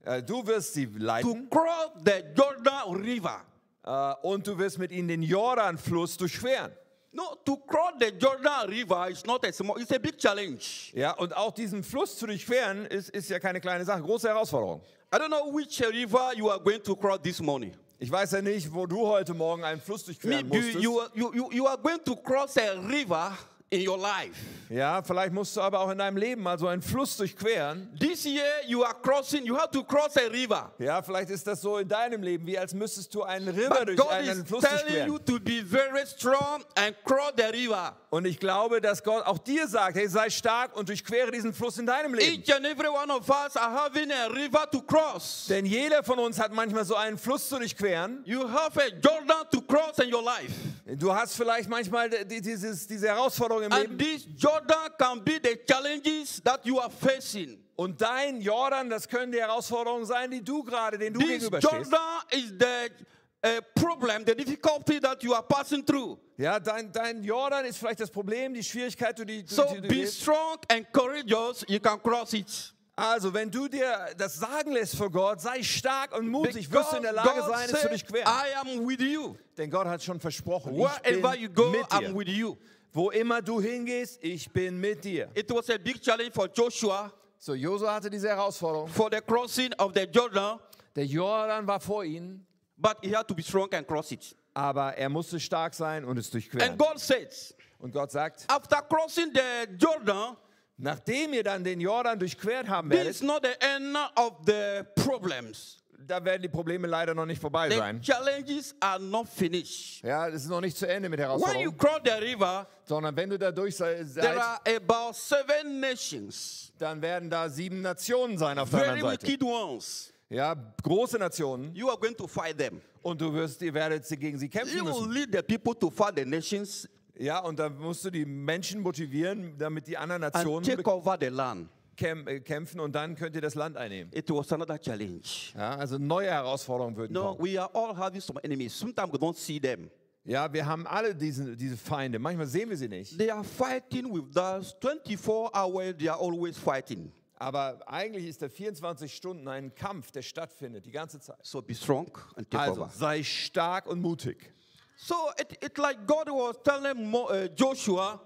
[SPEAKER 1] Äh, Du wirst sie
[SPEAKER 5] to
[SPEAKER 1] leiten
[SPEAKER 5] cross the Jordan River.
[SPEAKER 1] äh, und du wirst mit ihnen den Jordanfluss durchqueren.
[SPEAKER 5] No, to cross the Jordan River is not a small, it's a big challenge.
[SPEAKER 1] Ja, und auch diesen Fluss zu durchqueren, ist, ist ja keine kleine Sache, große Herausforderung.
[SPEAKER 5] I don't know which river you are going to cross this morning.
[SPEAKER 1] Ich weiß ja nicht, wo du heute Morgen einen Fluss durchqueren
[SPEAKER 5] Maybe
[SPEAKER 1] musstest.
[SPEAKER 5] you, you, you, you are going to cross a river in your life.
[SPEAKER 1] Ja, vielleicht musst du aber auch in deinem Leben mal so einen Fluss durchqueren.
[SPEAKER 5] This year you are crossing, you have to cross a river.
[SPEAKER 1] Ja, vielleicht ist das so in deinem Leben, wie als müsstest du einen River
[SPEAKER 5] But
[SPEAKER 1] durch
[SPEAKER 5] God
[SPEAKER 1] einen
[SPEAKER 5] is
[SPEAKER 1] Fluss
[SPEAKER 5] telling you
[SPEAKER 1] durchqueren.
[SPEAKER 5] to be very strong and cross the river.
[SPEAKER 1] Und ich glaube, dass Gott auch dir sagt, hey, sei stark und durchquere diesen Fluss in deinem Leben.
[SPEAKER 5] Each and every one of us are having a river to cross.
[SPEAKER 1] Denn jeder von uns hat manchmal so einen Fluss zu durchqueren.
[SPEAKER 5] You have a Jordan to cross in your life.
[SPEAKER 1] Du hast vielleicht manchmal die- dieses, diese Herausforderung im
[SPEAKER 5] And
[SPEAKER 1] Leben.
[SPEAKER 5] this Jordan can be the challenges that you are facing.
[SPEAKER 1] Und dein Jordan, das können die Herausforderungen sein, die du gerade, denen du
[SPEAKER 5] This
[SPEAKER 1] gegenüberstehst.
[SPEAKER 5] Jordan is the uh, problem, the difficulty that you are passing through.
[SPEAKER 1] Ja, dein, dein Jordan ist vielleicht das Problem, die Schwierigkeit, die, die,
[SPEAKER 5] So
[SPEAKER 1] die du
[SPEAKER 5] be
[SPEAKER 1] gehst.
[SPEAKER 5] strong and courageous, you can cross it.
[SPEAKER 1] Also, wenn du dir das sagen lässt vor Gott, sei stark und mutig, wirst du in der Lage
[SPEAKER 5] God
[SPEAKER 1] sein, es zu
[SPEAKER 5] said,
[SPEAKER 1] durchqueren.
[SPEAKER 5] I am with you.
[SPEAKER 1] Denn Gott hat schon versprochen, ich
[SPEAKER 5] Wherever
[SPEAKER 1] bin
[SPEAKER 5] you go,
[SPEAKER 1] mit
[SPEAKER 5] I'm
[SPEAKER 1] dir.
[SPEAKER 5] with you.
[SPEAKER 1] Wo immer du hingehst, ich bin mit dir.
[SPEAKER 5] It was a big challenge for Joshua
[SPEAKER 1] So, Josua hatte diese Herausforderung.
[SPEAKER 5] for the crossing of the Jordan,
[SPEAKER 1] Der Jordan war vor ihnen,
[SPEAKER 5] but he had to be strong and cross it.
[SPEAKER 1] aber er musste stark sein und es durchqueren.
[SPEAKER 5] And God says,
[SPEAKER 1] Und Gott sagt,
[SPEAKER 5] after crossing the Jordan,
[SPEAKER 1] nachdem ihr dann den Jordan durchquert haben
[SPEAKER 5] this
[SPEAKER 1] werdet,
[SPEAKER 5] is not the end of the problems.
[SPEAKER 1] Da werden die Probleme leider noch nicht vorbei
[SPEAKER 5] The
[SPEAKER 1] sein.
[SPEAKER 5] challenges are not finished.
[SPEAKER 1] Ja, es ist noch nicht zu Ende mit
[SPEAKER 5] When you
[SPEAKER 1] Herausforderungen,
[SPEAKER 5] cross the river,
[SPEAKER 1] sondern wenn du da durch sei-
[SPEAKER 5] there
[SPEAKER 1] seid,
[SPEAKER 5] are about seven nations,
[SPEAKER 1] dann werden da sieben Nationen sein auf
[SPEAKER 5] very
[SPEAKER 1] anderen Seite.
[SPEAKER 5] wicked ones.
[SPEAKER 1] Ja, große Nationen.
[SPEAKER 5] You are going to fight them.
[SPEAKER 1] Und du wirst, ihr werdet sie gegen sie kämpfen
[SPEAKER 5] You will
[SPEAKER 1] müssen.
[SPEAKER 5] lead the people to fight the nations
[SPEAKER 1] Ja, und da musst du die Menschen motivieren, damit die anderen
[SPEAKER 5] and
[SPEAKER 1] Nationen
[SPEAKER 5] take over the land.
[SPEAKER 1] Äh, kämpfen und dann könnt ihr das Land einnehmen.
[SPEAKER 5] It was another challenge.
[SPEAKER 1] Ja, also neue Herausforderungen würden
[SPEAKER 5] No,
[SPEAKER 1] kommen.
[SPEAKER 5] we are all having some enemies. Sometimes we don't see them.
[SPEAKER 1] Ja, wir haben alle diese, diese Feinde. Manchmal sehen wir sie nicht.
[SPEAKER 5] They are fighting with us 24 hours, they are always fighting.
[SPEAKER 1] Aber eigentlich ist der 24 Stunden ein Kampf, der stattfindet, die ganze Zeit.
[SPEAKER 5] So be strong and take
[SPEAKER 1] Also
[SPEAKER 5] over.
[SPEAKER 1] sei stark und mutig.
[SPEAKER 5] So it, it like God was telling uh, Joshua,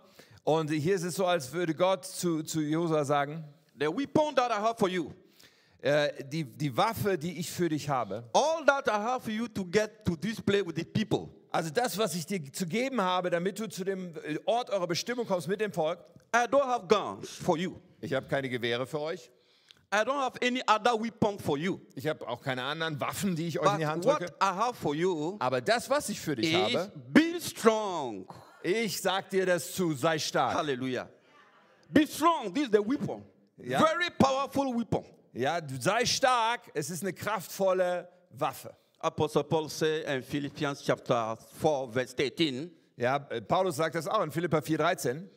[SPEAKER 1] Und hier ist es so, als würde Gott zu, zu Josua sagen,
[SPEAKER 5] the weapon that I have for you,
[SPEAKER 1] äh, die, die Waffe, die ich für dich habe,
[SPEAKER 5] all that I have for you to get to this place with the people,
[SPEAKER 1] also das, was ich dir zu geben habe, damit du zu dem äh, Ort eurer Bestimmung kommst mit dem Volk,
[SPEAKER 5] I don't have guns for you.
[SPEAKER 1] ich habe keine Gewehre für euch,
[SPEAKER 5] I don't have any other weapon for you.
[SPEAKER 1] ich habe auch keine anderen Waffen, die ich euch in die Hand
[SPEAKER 5] what
[SPEAKER 1] drücke.
[SPEAKER 5] I have for you
[SPEAKER 1] Aber das, was ich für dich
[SPEAKER 5] is
[SPEAKER 1] habe,
[SPEAKER 5] be strong.
[SPEAKER 1] ich sag dir das zu, sei stark.
[SPEAKER 5] Hallelujah. Be strong. This is the weapon.
[SPEAKER 1] Yeah.
[SPEAKER 5] Very powerful weapon.
[SPEAKER 1] Ja, sei stark, es ist eine kraftvolle Waffe.
[SPEAKER 5] Apostle Paul said in Philippians chapter 4, verse 13,
[SPEAKER 1] Ja, äh, Paulus sagt das auch in Philippa 4,13.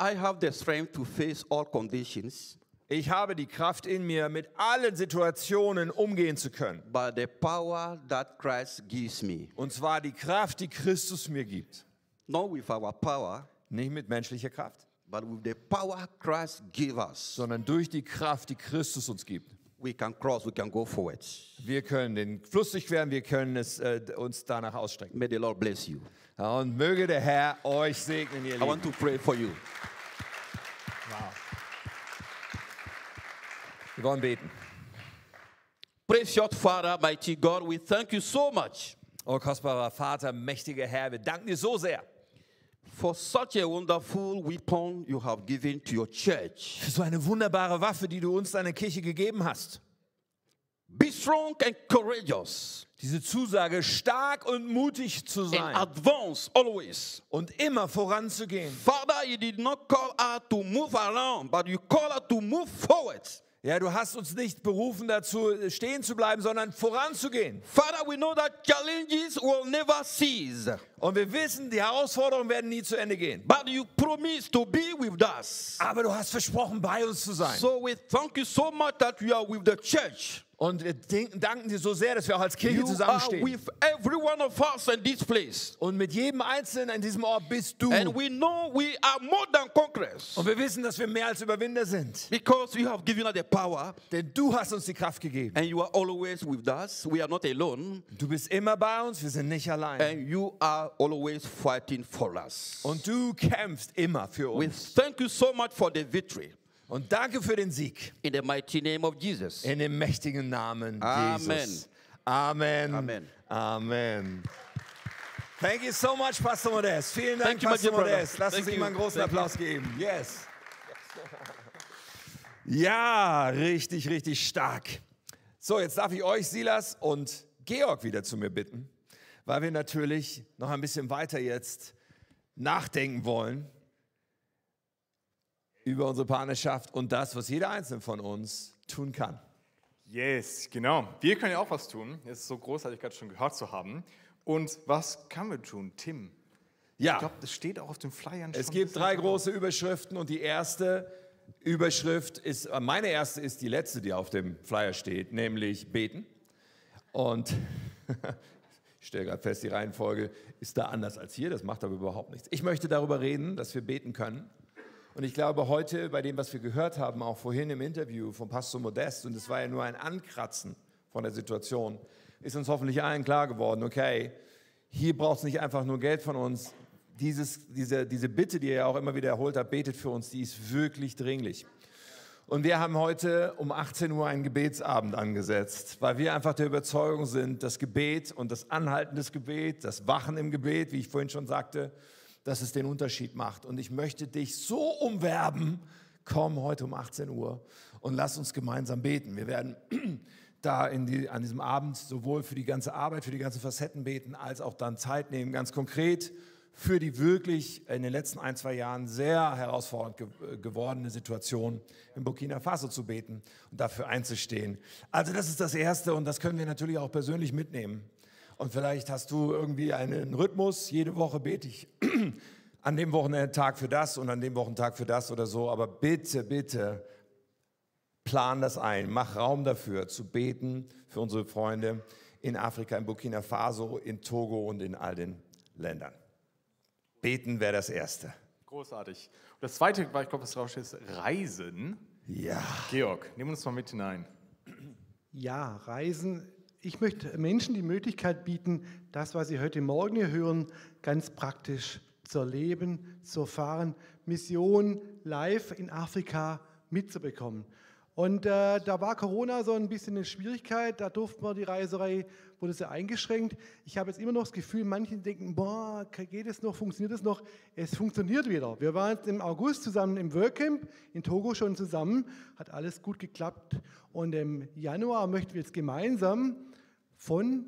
[SPEAKER 5] I have the strength to face all conditions
[SPEAKER 1] Ich habe die Kraft in mir, mit allen Situationen umgehen zu können.
[SPEAKER 5] by the power that Christ gives me.
[SPEAKER 1] Und zwar die Kraft, die Christus mir gibt.
[SPEAKER 5] Not with our power,
[SPEAKER 1] Nicht mit menschlicher Kraft,
[SPEAKER 5] but with the power Christ gives us.
[SPEAKER 1] sondern durch die Kraft, die Christus uns gibt.
[SPEAKER 5] We can cross, we can go forward.
[SPEAKER 1] Wir können den Fluss durchqueren, wir können es, äh, uns danach ausstrecken.
[SPEAKER 5] May the Lord bless you.
[SPEAKER 1] Und möge der Herr euch segnen, ihr
[SPEAKER 5] I want
[SPEAKER 1] Lieben.
[SPEAKER 5] to pray for you.
[SPEAKER 1] Wir wollen beten.
[SPEAKER 5] Precious Father, mighty God, we thank you so much
[SPEAKER 1] Oh, kostbarer Vater, mächtiger Herr, wir danken dir so sehr
[SPEAKER 5] for such a wonderful weapon you have given to your church.
[SPEAKER 1] für so eine wunderbare Waffe, die du uns deiner Kirche gegeben hast.
[SPEAKER 5] Be strong and courageous
[SPEAKER 1] Diese Zusage, stark und mutig zu sein
[SPEAKER 5] advance always.
[SPEAKER 1] und immer voranzugehen.
[SPEAKER 5] Father, you did not call us to move around, but you call us to move forward.
[SPEAKER 1] Ja, du hast uns nicht berufen dazu, stehen zu bleiben, sondern voranzugehen.
[SPEAKER 5] Father, we know that challenges will never cease,
[SPEAKER 1] Und wir wissen, die Herausforderungen werden nie zu Ende gehen.
[SPEAKER 5] but you promise to be with us.
[SPEAKER 1] Aber du hast versprochen, bei uns zu sein.
[SPEAKER 5] So we thank you so much that you are with the church.
[SPEAKER 1] Und wir danken dir so sehr, dass wir auch als Kirche
[SPEAKER 5] You are
[SPEAKER 1] zusammenstehen.
[SPEAKER 5] with every one of us in this place.
[SPEAKER 1] Und mit jedem Einzelnen an diesem Ort bist du.
[SPEAKER 5] And we know we are more than conquerors
[SPEAKER 1] Und wir wissen, dass wir mehr als Überwinder sind.
[SPEAKER 5] because you have given us the power
[SPEAKER 1] Denn du hast uns die Kraft gegeben.
[SPEAKER 5] and you are always with us. We are not alone.
[SPEAKER 1] Du bist immer bei uns, wir sind nicht allein.
[SPEAKER 5] And you are always fighting for us.
[SPEAKER 1] Und du kämpfst immer für
[SPEAKER 5] We
[SPEAKER 1] uns.
[SPEAKER 5] thank you so much for the victory.
[SPEAKER 1] Und danke für den Sieg.
[SPEAKER 5] In the mighty name of Jesus.
[SPEAKER 1] In dem mächtigen Namen
[SPEAKER 5] Amen.
[SPEAKER 1] Jesus. Amen.
[SPEAKER 6] Amen.
[SPEAKER 1] Amen. Thank you so much, Pastor Modest. Vielen Dank,
[SPEAKER 6] Thank you,
[SPEAKER 1] Pastor
[SPEAKER 6] brother.
[SPEAKER 1] Modest. Lass uns ihm
[SPEAKER 6] you.
[SPEAKER 1] einen großen
[SPEAKER 6] Thank you.
[SPEAKER 1] Applaus geben. Yes. Ja, richtig, richtig stark. So, jetzt darf ich euch, Silas und Georg, wieder zu mir bitten, weil wir natürlich noch ein bisschen weiter jetzt nachdenken wollen über unsere Partnerschaft und das, was jeder Einzelne von uns tun kann.
[SPEAKER 4] Yes, genau. Wir können ja auch was tun. Es ist so großartig, gerade schon gehört zu haben. Und was können wir tun, Tim?
[SPEAKER 1] Ja.
[SPEAKER 4] Ich glaube, das steht auch auf den Flyern.
[SPEAKER 1] Es gibt drei große Überschriften und die erste Überschrift ist, äh, meine erste ist die letzte, die auf dem Flyer steht, nämlich beten. Und ich stelle gerade fest, die Reihenfolge ist da anders als hier, das macht aber überhaupt nichts. Ich möchte darüber reden, dass wir beten können. Und ich glaube, heute bei dem, was wir gehört haben, auch vorhin im Interview von Pastor Modest, und es war ja nur ein Ankratzen von der Situation, ist uns hoffentlich allen klar geworden, okay, hier braucht es nicht einfach nur Geld von uns. Dieses, diese, diese Bitte, die ihr ja auch immer wieder erholt habt, betet für uns, die ist wirklich dringlich. Und wir haben heute um 18 Uhr einen Gebetsabend angesetzt, weil wir einfach der Überzeugung sind, das Gebet und das Anhalten des Gebet, das Wachen im Gebet, wie ich vorhin schon sagte, dass es den Unterschied macht. Und ich möchte dich so umwerben, komm heute um 18 Uhr und lass uns gemeinsam beten. Wir werden da die, an diesem Abend sowohl für die ganze Arbeit, für die ganzen Facetten beten, als auch dann Zeit nehmen, ganz konkret für die wirklich in den letzten ein, zwei Jahren sehr herausfordernd ge gewordene Situation in Burkina Faso zu beten und dafür einzustehen. Also das ist das Erste und das können wir natürlich auch persönlich mitnehmen. Und vielleicht hast du irgendwie einen Rhythmus, jede Woche bete ich an dem Wochenendtag für das und an dem Wochentag für das oder so, aber bitte, bitte plan das ein, mach Raum dafür, zu beten für unsere Freunde in Afrika, in Burkina Faso, in Togo und in all den Ländern. Beten wäre das Erste.
[SPEAKER 4] Großartig. Und das zweite, war, ich glaube, was drauf ist Reisen.
[SPEAKER 1] Ja.
[SPEAKER 4] Georg, nimm uns mal mit hinein.
[SPEAKER 3] Ja, Reisen. Ich möchte Menschen die Möglichkeit bieten, das, was Sie heute Morgen hier hören, ganz praktisch zu erleben, zu erfahren, Mission live in Afrika mitzubekommen. Und äh, da war Corona so ein bisschen eine Schwierigkeit, da durfte man die Reiserei, wurde sehr eingeschränkt. Ich habe jetzt immer noch das Gefühl, manche denken, boah, geht es noch, funktioniert es noch? Es funktioniert wieder. Wir waren jetzt im August zusammen im Workcamp in Togo schon zusammen, hat alles gut geklappt. Und im Januar möchten wir jetzt gemeinsam von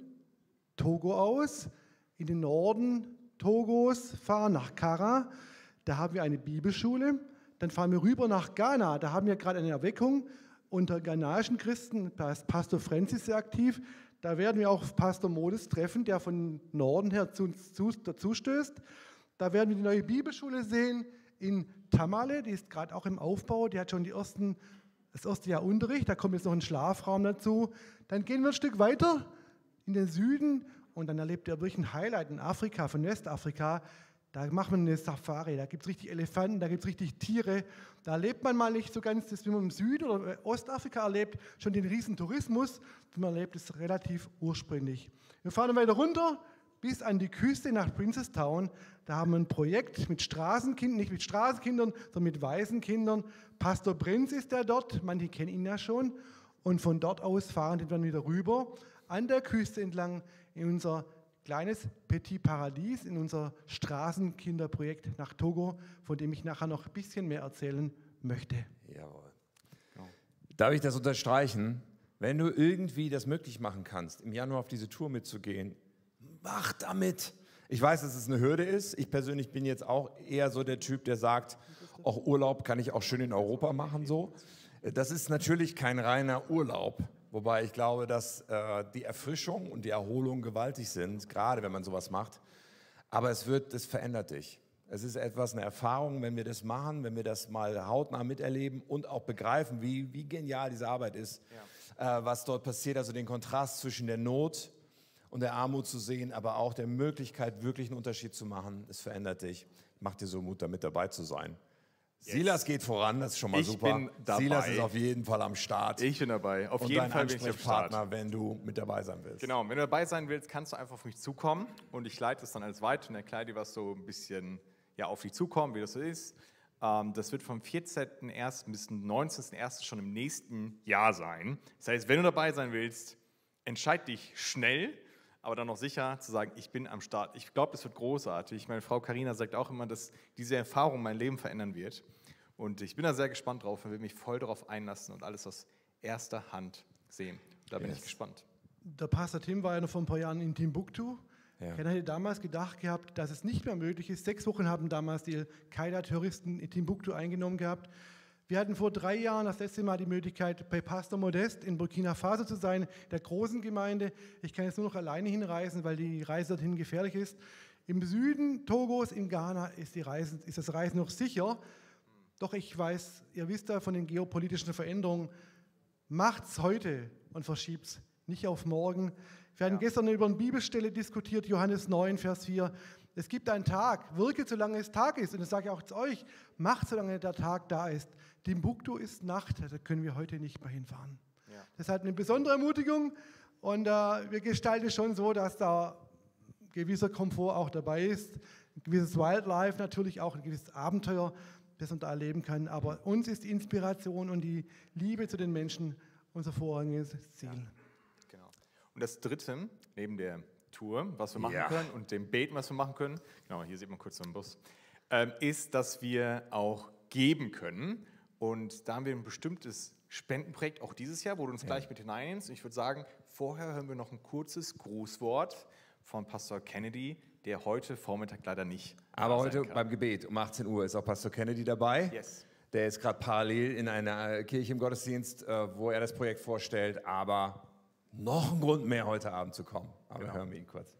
[SPEAKER 3] Togo aus in den Norden Togos fahren, nach Kara. Da haben wir eine Bibelschule. Dann fahren wir rüber nach Ghana. Da haben wir gerade eine Erweckung unter ghanaischen Christen. Da ist Pastor Francis sehr aktiv. Da werden wir auch Pastor Modest treffen, der von Norden her zu uns zu, dazu stößt. Da werden wir die neue Bibelschule sehen in Tamale. Die ist gerade auch im Aufbau. Die hat schon die ersten, das erste Jahr Unterricht. Da kommt jetzt noch ein Schlafraum dazu. Dann gehen wir ein Stück weiter in den Süden und dann erlebt ihr wirklich ein Highlight in Afrika, von Westafrika. Da macht man eine Safari, da gibt es richtig Elefanten, da gibt es richtig Tiere. Da erlebt man mal nicht so ganz das, wie man im Süden oder Ostafrika erlebt, schon den riesen Tourismus. Man erlebt es relativ ursprünglich. Wir fahren weiter runter bis an die Küste nach Princestown. Da haben wir ein Projekt mit Straßenkindern, nicht mit Straßenkindern, sondern mit Waisenkindern. Pastor Prinz ist der dort, manche kennen ihn ja schon. Und von dort aus fahren die dann wieder rüber an der Küste entlang in unser kleines Petit Paradies, in unser Straßenkinderprojekt nach Togo, von dem ich nachher noch ein bisschen mehr erzählen möchte.
[SPEAKER 1] Jawohl. Darf ich das unterstreichen? Wenn du irgendwie das möglich machen kannst, im Januar auf diese Tour mitzugehen, mach damit. Ich weiß, dass es eine Hürde ist. Ich persönlich bin jetzt auch eher so der Typ, der sagt, auch Urlaub kann ich auch schön in Europa machen. So. Das ist natürlich kein reiner Urlaub, wobei ich glaube, dass äh, die Erfrischung und die Erholung gewaltig sind, gerade wenn man sowas macht. Aber es wird, das verändert dich. Es ist etwas, eine Erfahrung, wenn wir das machen, wenn wir das mal hautnah miterleben und auch begreifen, wie, wie genial diese Arbeit ist, ja. äh, was dort passiert, also den Kontrast zwischen der Not und der Armut zu sehen, aber auch der Möglichkeit, wirklich einen Unterschied zu machen. Es verändert dich. Macht dir so Mut, damit dabei zu sein. Yes. Silas geht voran, das ist schon mal
[SPEAKER 4] Ich
[SPEAKER 1] super.
[SPEAKER 4] bin dabei.
[SPEAKER 1] Silas ist auf jeden Fall am Start.
[SPEAKER 4] Ich bin dabei. Auf
[SPEAKER 1] und
[SPEAKER 4] jeden
[SPEAKER 1] dein
[SPEAKER 4] Fall bin ich am Start.
[SPEAKER 1] Ansprechpartner, wenn du mit dabei sein willst.
[SPEAKER 4] Genau, wenn du dabei sein willst, kannst du einfach auf mich zukommen und ich leite es dann alles weiter und erkläre dir, was so ein bisschen ja, auf dich zukommt, wie das so ist. Ähm, das wird vom 14.01. bis 19.01. schon im nächsten Jahr sein. Das heißt, wenn du dabei sein willst, entscheid dich schnell, aber dann noch sicher zu sagen, ich bin am Start. Ich glaube, das wird großartig. Meine Frau Karina sagt auch immer, dass diese Erfahrung mein Leben verändern wird. Und ich bin da sehr gespannt drauf und will mich voll darauf einlassen und alles aus erster Hand sehen. Da bin yes. ich gespannt.
[SPEAKER 3] Der Pastor Tim war ja noch vor ein paar Jahren in Timbuktu. Ja. Er hätte damals gedacht gehabt, dass es nicht mehr möglich ist. Sechs Wochen haben damals die Qaida-Terroristen in Timbuktu eingenommen gehabt. Wir hatten vor drei Jahren das letzte Mal die Möglichkeit, bei Pastor Modest in Burkina Faso zu sein, der großen Gemeinde. Ich kann jetzt nur noch alleine hinreisen, weil die Reise dorthin gefährlich ist. Im Süden Togos, in Ghana, ist, die Reise, ist das Reisen noch sicher. Doch ich weiß, ihr wisst ja von den geopolitischen Veränderungen, macht's heute und verschiebt's nicht auf morgen. Wir hatten ja. gestern über eine Bibelstelle diskutiert, Johannes 9, Vers 4. Es gibt einen Tag, wirke solange es Tag ist. Und das sage ich auch zu euch, macht solange der Tag da ist. Timbuktu ist Nacht, da können wir heute nicht mehr hinfahren. Ja. Das hat eine besondere Ermutigung und äh, wir gestalten es schon so, dass da gewisser Komfort auch dabei ist, ein gewisses Wildlife natürlich auch, ein gewisses Abenteuer, das man da erleben kann. Aber uns ist die Inspiration und die Liebe zu den Menschen unser vorrangiges Ziel. Ja.
[SPEAKER 4] Genau. Und das Dritte, neben der Tour, was wir machen ja. können und dem Beten, was wir machen können, genau, hier sieht man kurz so einen Bus, äh, ist, dass wir auch geben können. Und da haben wir ein bestimmtes Spendenprojekt auch dieses Jahr, wo du uns ja. gleich mit hineinnimmst. Und ich würde sagen, vorher hören wir noch ein kurzes Grußwort von Pastor Kennedy, der heute Vormittag leider nicht.
[SPEAKER 1] Aber heute beim Gebet um 18 Uhr ist auch Pastor Kennedy dabei. Yes. Der ist gerade parallel in einer Kirche im Gottesdienst, äh, wo er das Projekt vorstellt. Aber noch ein Grund mehr, heute Abend zu kommen. Aber genau. hören wir ihn kurz.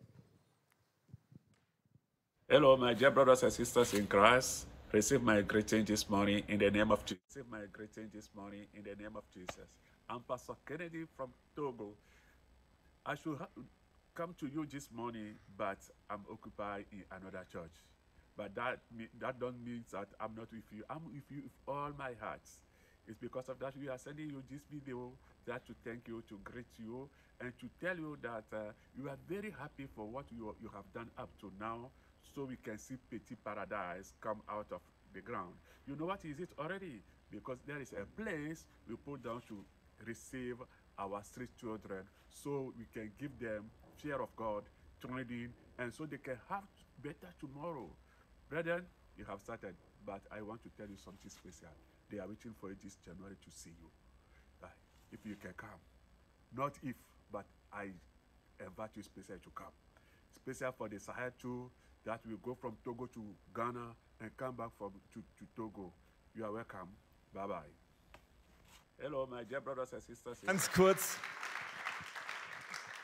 [SPEAKER 7] Hello, my dear brothers and sisters in Christ. Receive my greeting this morning in the name of Jesus. Receive my greeting this morning in the name of Jesus. I'm Pastor Kennedy from Togo. I should come to you this morning, but I'm occupied in another church. But that that don't mean that I'm not with you. I'm with you with all my heart. It's because of that we are sending you this video that to thank you, to greet you, and to tell you that uh, you are very happy for what you, you have done up to now, so we can see Petit Paradise come out of the ground. You know what is it already? Because there is a place we put down to receive our street children, so we can give them fear of God, training, and so they can have better tomorrow. Brethren, you have started, but I want to tell you something special. They are waiting for you this January to see you. If you can come. Not if, but I invite you special to come. Special for the Sahel too, that will go from Togo to Ghana and come back from to, to Togo. You are welcome. Bye bye. Hello, my dear brothers and sisters.
[SPEAKER 1] Ganz kurz.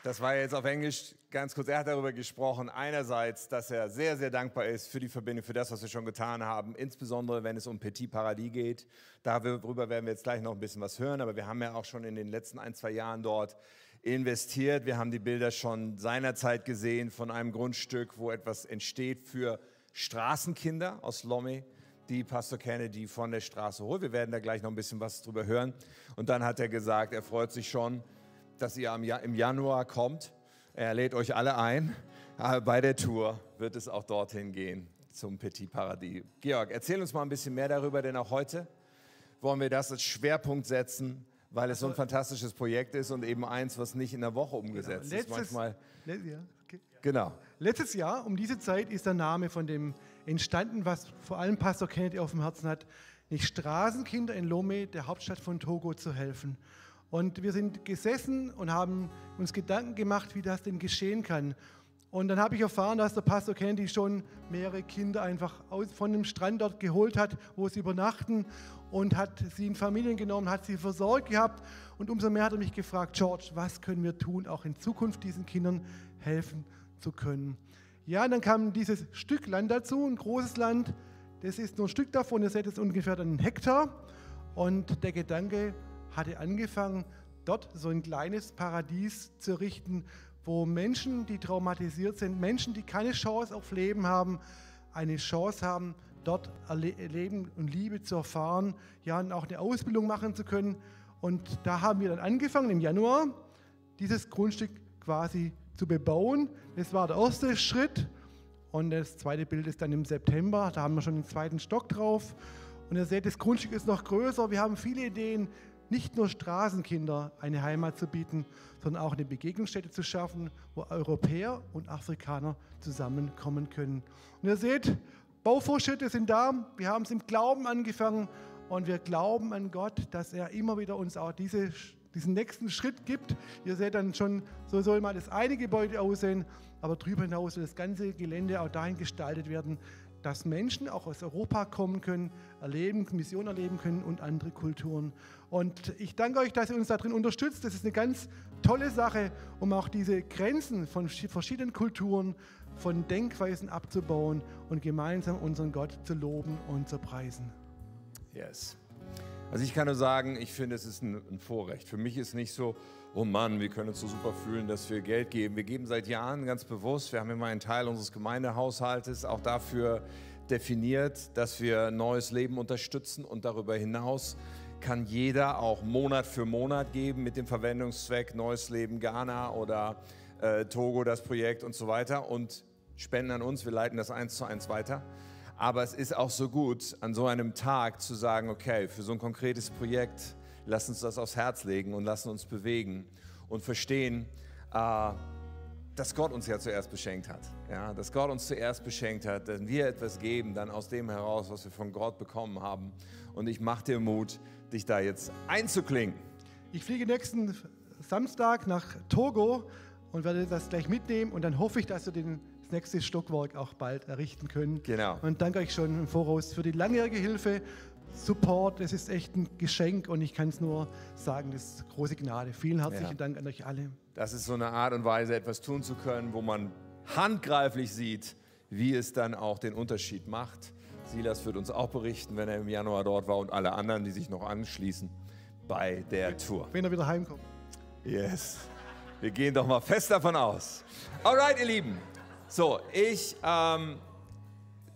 [SPEAKER 1] Das war jetzt auf Englisch ganz kurz. Er hat darüber gesprochen, einerseits, dass er sehr, sehr dankbar ist für die Verbindung, für das, was wir schon getan haben, insbesondere wenn es um Petit Paradis geht. Darüber werden wir jetzt gleich noch ein bisschen was hören, aber wir haben ja auch schon in den letzten ein, zwei Jahren dort investiert. Wir haben die Bilder schon seinerzeit gesehen von einem Grundstück, wo etwas entsteht für Straßenkinder aus Lomé die Pastor Kennedy von der Straße holt. Wir werden da gleich noch ein bisschen was drüber hören. Und dann hat er gesagt, er freut sich schon, dass ihr im Januar kommt. Er lädt euch alle ein. bei der Tour wird es auch dorthin gehen zum Petit Paradis. Georg, erzähl uns mal ein bisschen mehr darüber, denn auch heute wollen wir das als Schwerpunkt setzen, weil es so ein fantastisches Projekt ist und eben eins, was nicht in der Woche umgesetzt genau. Letztes, ist. Manchmal,
[SPEAKER 3] ja, okay. Genau. Letztes Jahr um diese Zeit ist der Name von dem entstanden, was vor allem Pastor Kennedy auf dem Herzen hat, nicht Straßenkinder in Lomé, der Hauptstadt von Togo, zu helfen. Und wir sind gesessen und haben uns Gedanken gemacht, wie das denn geschehen kann. Und dann habe ich erfahren, dass der Pastor Kennedy schon mehrere Kinder einfach von dem Strand dort geholt hat, wo sie übernachten und hat sie in Familien genommen, hat sie versorgt gehabt. Und umso mehr hat er mich gefragt, George, was können wir tun, auch in Zukunft diesen Kindern helfen zu können. Ja, und dann kam dieses Stück Land dazu, ein großes Land. Das ist nur ein Stück davon, ihr seht es ungefähr einen Hektar. Und der Gedanke, hatte angefangen, dort so ein kleines Paradies zu richten, wo Menschen, die traumatisiert sind, Menschen, die keine Chance auf Leben haben, eine Chance haben, dort Leben und Liebe zu erfahren, ja, und auch eine Ausbildung machen zu können. Und da haben wir dann angefangen im Januar, dieses Grundstück quasi zu bebauen. Das war der erste Schritt. Und das zweite Bild ist dann im September. Da haben wir schon den zweiten Stock drauf. Und ihr seht, das Grundstück ist noch größer. Wir haben viele Ideen, nicht nur Straßenkinder eine Heimat zu bieten, sondern auch eine Begegnungsstätte zu schaffen, wo Europäer und Afrikaner zusammenkommen können. Und ihr seht, Bauvorschritte sind da. Wir haben es im Glauben angefangen und wir glauben an Gott, dass er immer wieder uns auch diese, diesen nächsten Schritt gibt. Ihr seht dann schon, so soll mal das eine Gebäude aussehen, aber darüber hinaus soll das ganze Gelände auch dahin gestaltet werden, dass Menschen auch aus Europa kommen können, erleben, Mission erleben können und andere Kulturen. Und ich danke euch, dass ihr uns darin unterstützt. Das ist eine ganz tolle Sache, um auch diese Grenzen von verschiedenen Kulturen, von Denkweisen abzubauen und gemeinsam unseren Gott zu loben und zu preisen.
[SPEAKER 1] Yes. Also ich kann nur sagen, ich finde, es ist ein, Vorrecht. Für mich ist nicht so, oh Mann, wir können uns so super fühlen, dass wir Geld geben. Wir geben seit Jahren ganz bewusst. Wir haben immer einen Teil unseres Gemeindehaushaltes auch dafür definiert, dass wir neues Leben unterstützen und darüber hinaus kann jeder auch Monat für Monat geben mit dem Verwendungszweck Neues Leben Ghana oder äh, Togo das Projekt und so weiter und spenden an uns. Wir leiten das eins zu eins weiter. Aber es ist auch so gut, an so einem Tag zu sagen, okay, für so ein konkretes Projekt, lass uns das aufs Herz legen und lassen uns bewegen und verstehen, äh, dass Gott uns ja zuerst beschenkt hat. Ja, dass Gott uns zuerst beschenkt hat, dass wir etwas geben, dann aus dem heraus, was wir von Gott bekommen haben. Und ich mache dir Mut, dich da jetzt einzuklingen.
[SPEAKER 3] Ich fliege nächsten Samstag nach Togo und werde das gleich mitnehmen und dann hoffe ich, dass du den das nächste Stockwerk auch bald errichten können.
[SPEAKER 1] Genau.
[SPEAKER 3] Und danke euch schon im Voraus für die langjährige Hilfe, Support. Es ist echt ein Geschenk und ich kann es nur sagen, das ist große Gnade. Vielen herzlichen
[SPEAKER 1] Ja.
[SPEAKER 3] Dank an euch alle.
[SPEAKER 1] Das ist so eine Art und Weise, etwas tun zu können, wo man handgreiflich sieht, wie es dann auch den Unterschied macht. Silas wird uns auch berichten, wenn er im Januar dort war und alle anderen, die sich noch anschließen bei der Tour.
[SPEAKER 3] Wenn er wieder heimkommt.
[SPEAKER 1] Yes. Wir gehen doch mal fest davon aus. Alright, ihr Lieben. So, ich ähm,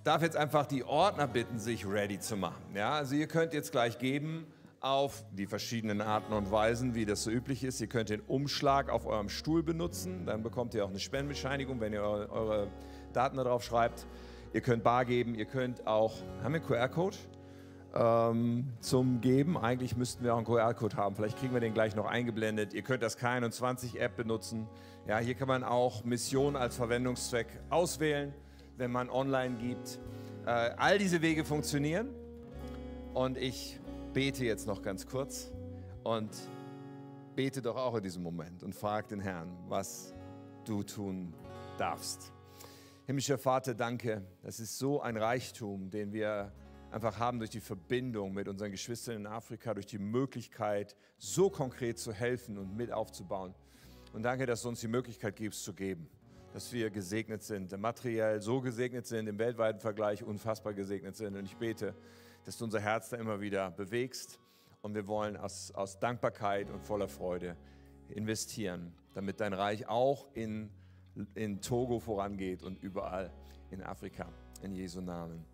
[SPEAKER 1] darf jetzt einfach die Ordner bitten, sich ready zu machen. Ja, also ihr könnt jetzt gleich geben auf die verschiedenen Arten und Weisen, wie das so üblich ist. Ihr könnt den Umschlag auf eurem Stuhl benutzen, dann bekommt ihr auch eine Spendenbescheinigung, wenn ihr eure, Daten darauf schreibt. Ihr könnt bar geben, ihr könnt auch, haben wir einen QR-Code? ähm, zum Geben. Eigentlich müssten wir auch einen QR-Code haben. Vielleicht kriegen wir den gleich noch eingeblendet. Ihr könnt das K21-App benutzen. Ja, hier kann man auch Mission als Verwendungszweck auswählen, wenn man online gibt. Äh, all diese Wege funktionieren. Und ich bete jetzt noch ganz kurz und bete doch auch in diesem Moment und frag den Herrn, was du tun darfst. Himmlischer Vater, danke. Das ist so ein Reichtum, den wir einfach haben durch die Verbindung mit unseren Geschwistern in Afrika, durch die Möglichkeit, so konkret zu helfen und mit aufzubauen. Und danke, dass du uns die Möglichkeit gibst zu geben, dass wir gesegnet sind, materiell so gesegnet sind, im weltweiten Vergleich unfassbar gesegnet sind. Und ich bete, dass du unser Herz da immer wieder bewegst. Und wir wollen aus, aus Dankbarkeit und voller Freude investieren, damit dein Reich auch in, in Togo vorangeht und überall in Afrika. In Jesu Namen.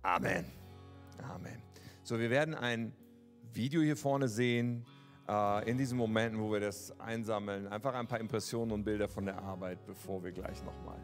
[SPEAKER 1] Amen. Amen. So, wir werden ein Video hier vorne sehen, in diesen Momenten, wo wir das einsammeln. Einfach ein paar Impressionen und Bilder von der Arbeit, bevor wir gleich nochmal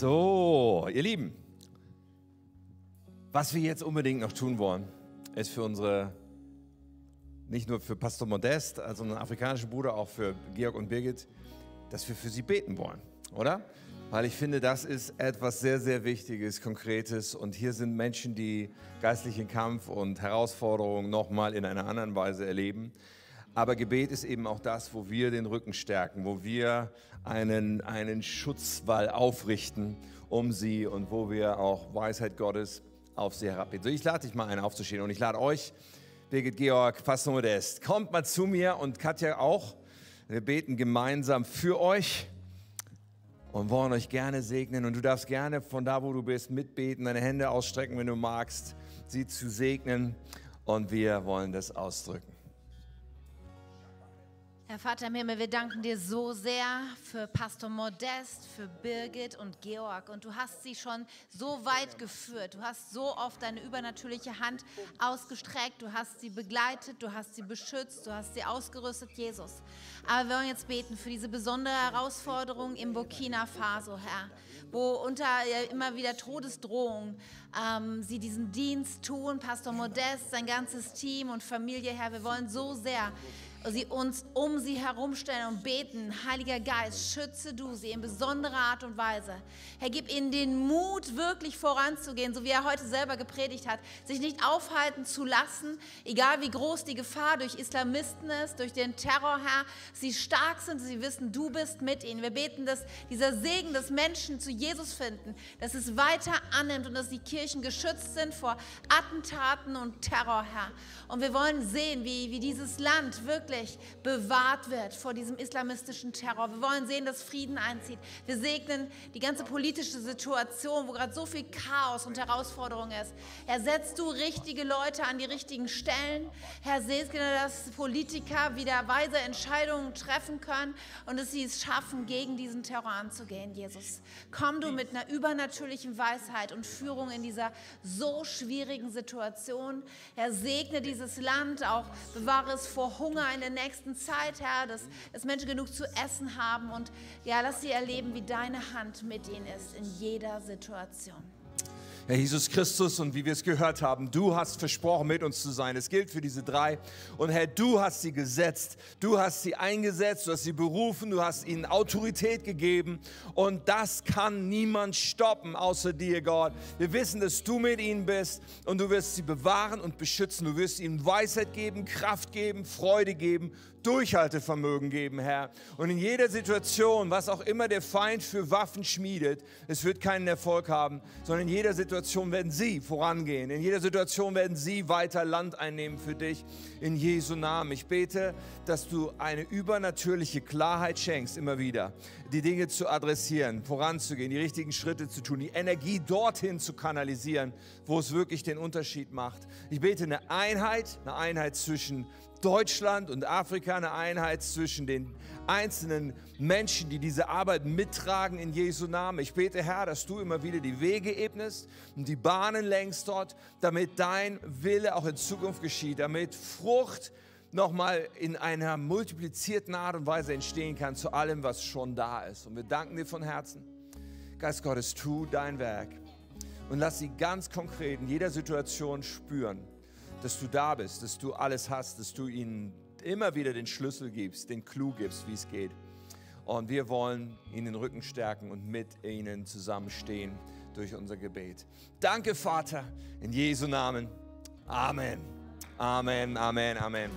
[SPEAKER 1] So, ihr Lieben, was wir jetzt unbedingt noch tun wollen, ist für unsere, nicht nur für Pastor Modest, also unseren afrikanischen Bruder, auch für Georg und Birgit, dass wir für sie beten wollen, oder? Weil ich finde, das ist etwas sehr, sehr Wichtiges, Konkretes. Und hier sind Menschen, die geistlichen Kampf und Herausforderungen nochmal in einer anderen Weise erleben. Aber Gebet ist eben auch das, wo wir den Rücken stärken, wo wir einen, einen Schutzwall aufrichten um sie und wo wir auch Weisheit Gottes auf sie herabbeten. So, ich lade dich mal ein, aufzustehen und ich lade euch, Birgit Georg, Pastor Modest, kommt mal zu mir und Katja auch. Wir beten gemeinsam für euch und wollen euch gerne segnen. Und du darfst gerne von da, wo du bist, mitbeten, deine Hände ausstrecken, wenn du magst, sie zu segnen. Und wir wollen das ausdrücken.
[SPEAKER 8] Herr Vater im Himmel, wir danken dir so sehr für Pastor Modest, für Birgit und Georg. Und du hast sie schon so weit geführt. Du hast so oft deine übernatürliche Hand ausgestreckt. Du hast sie begleitet, du hast sie beschützt, du hast sie ausgerüstet, Jesus. Aber wir wollen jetzt beten für diese besondere Herausforderung im Burkina Faso, Herr, wo unter immer wieder Todesdrohungen ähm, sie diesen Dienst tun. Pastor Modest, sein ganzes Team und Familie, Herr, wir wollen so sehr sie uns um sie herumstellen und beten. Heiliger Geist, schütze du sie in besonderer Art und Weise. Herr, gib ihnen den Mut, wirklich voranzugehen, so wie er heute selber gepredigt hat, sich nicht aufhalten zu lassen, egal wie groß die Gefahr durch Islamisten ist, durch den Terror, Herr. Sie stark sind, sie wissen, du bist mit ihnen. Wir beten, dass dieser Segen, dass Menschen zu Jesus finden, dass es weiter annimmt und dass die Kirchen geschützt sind vor Attentaten und Terror, Herr. Und wir wollen sehen, wie, wie dieses Land wirklich wirklich bewahrt wird vor diesem islamistischen Terror. Wir wollen sehen, dass Frieden einzieht. Wir segnen die ganze politische Situation, wo gerade so viel Chaos und Herausforderung ist. Herr, setzt du richtige Leute an die richtigen Stellen. Herr, segne, dass Politiker wieder weise Entscheidungen treffen können und dass sie es schaffen, gegen diesen Terror anzugehen, Jesus. Komm du mit einer übernatürlichen Weisheit und Führung in dieser so schwierigen Situation. Herr, segne dieses Land auch, bewahre es vor Hunger in in der nächsten Zeit, Herr, dass, dass Menschen genug zu essen haben und ja, lass sie erleben, wie deine Hand mit ihnen ist in jeder Situation.
[SPEAKER 1] Herr Jesus Christus, und wie wir es gehört haben, du hast versprochen, mit uns zu sein. Es gilt für diese drei. Und Herr, du hast sie gesetzt, du hast sie eingesetzt, du hast sie berufen, du hast ihnen Autorität gegeben. Und das kann niemand stoppen, außer dir, Gott. Wir wissen, dass du mit ihnen bist und du wirst sie bewahren und beschützen. Du wirst ihnen Weisheit geben, Kraft geben, Freude geben Durchhaltevermögen geben, Herr. Und in jeder Situation, was auch immer der Feind für Waffen schmiedet, es wird keinen Erfolg haben, sondern in jeder Situation werden sie vorangehen. In jeder Situation werden sie weiter Land einnehmen für dich. In Jesu Namen. Ich bete, dass du eine übernatürliche Klarheit schenkst, immer wieder, die Dinge zu adressieren, voranzugehen, die richtigen Schritte zu tun, die Energie dorthin zu kanalisieren, wo es wirklich den Unterschied macht. Ich bete eine Einheit, eine Einheit zwischen Deutschland und Afrika eine Einheit zwischen den einzelnen Menschen, die diese Arbeit mittragen in Jesu Namen. Ich bete, Herr, dass du immer wieder die Wege ebnest und die Bahnen längst dort, damit dein Wille auch in Zukunft geschieht, damit Frucht nochmal in einer multiplizierten Art und Weise entstehen kann zu allem, was schon da ist. Und wir danken dir von Herzen. Geist Gottes, tu dein Werk und lass sie ganz konkret in jeder Situation spüren dass du da bist, dass du alles hast, dass du ihnen immer wieder den Schlüssel gibst, den Clou gibst, wie es geht. Und wir wollen ihnen den Rücken stärken und mit ihnen zusammenstehen durch unser Gebet. Danke, Vater, in Jesu Namen. Amen. Amen, Amen, Amen.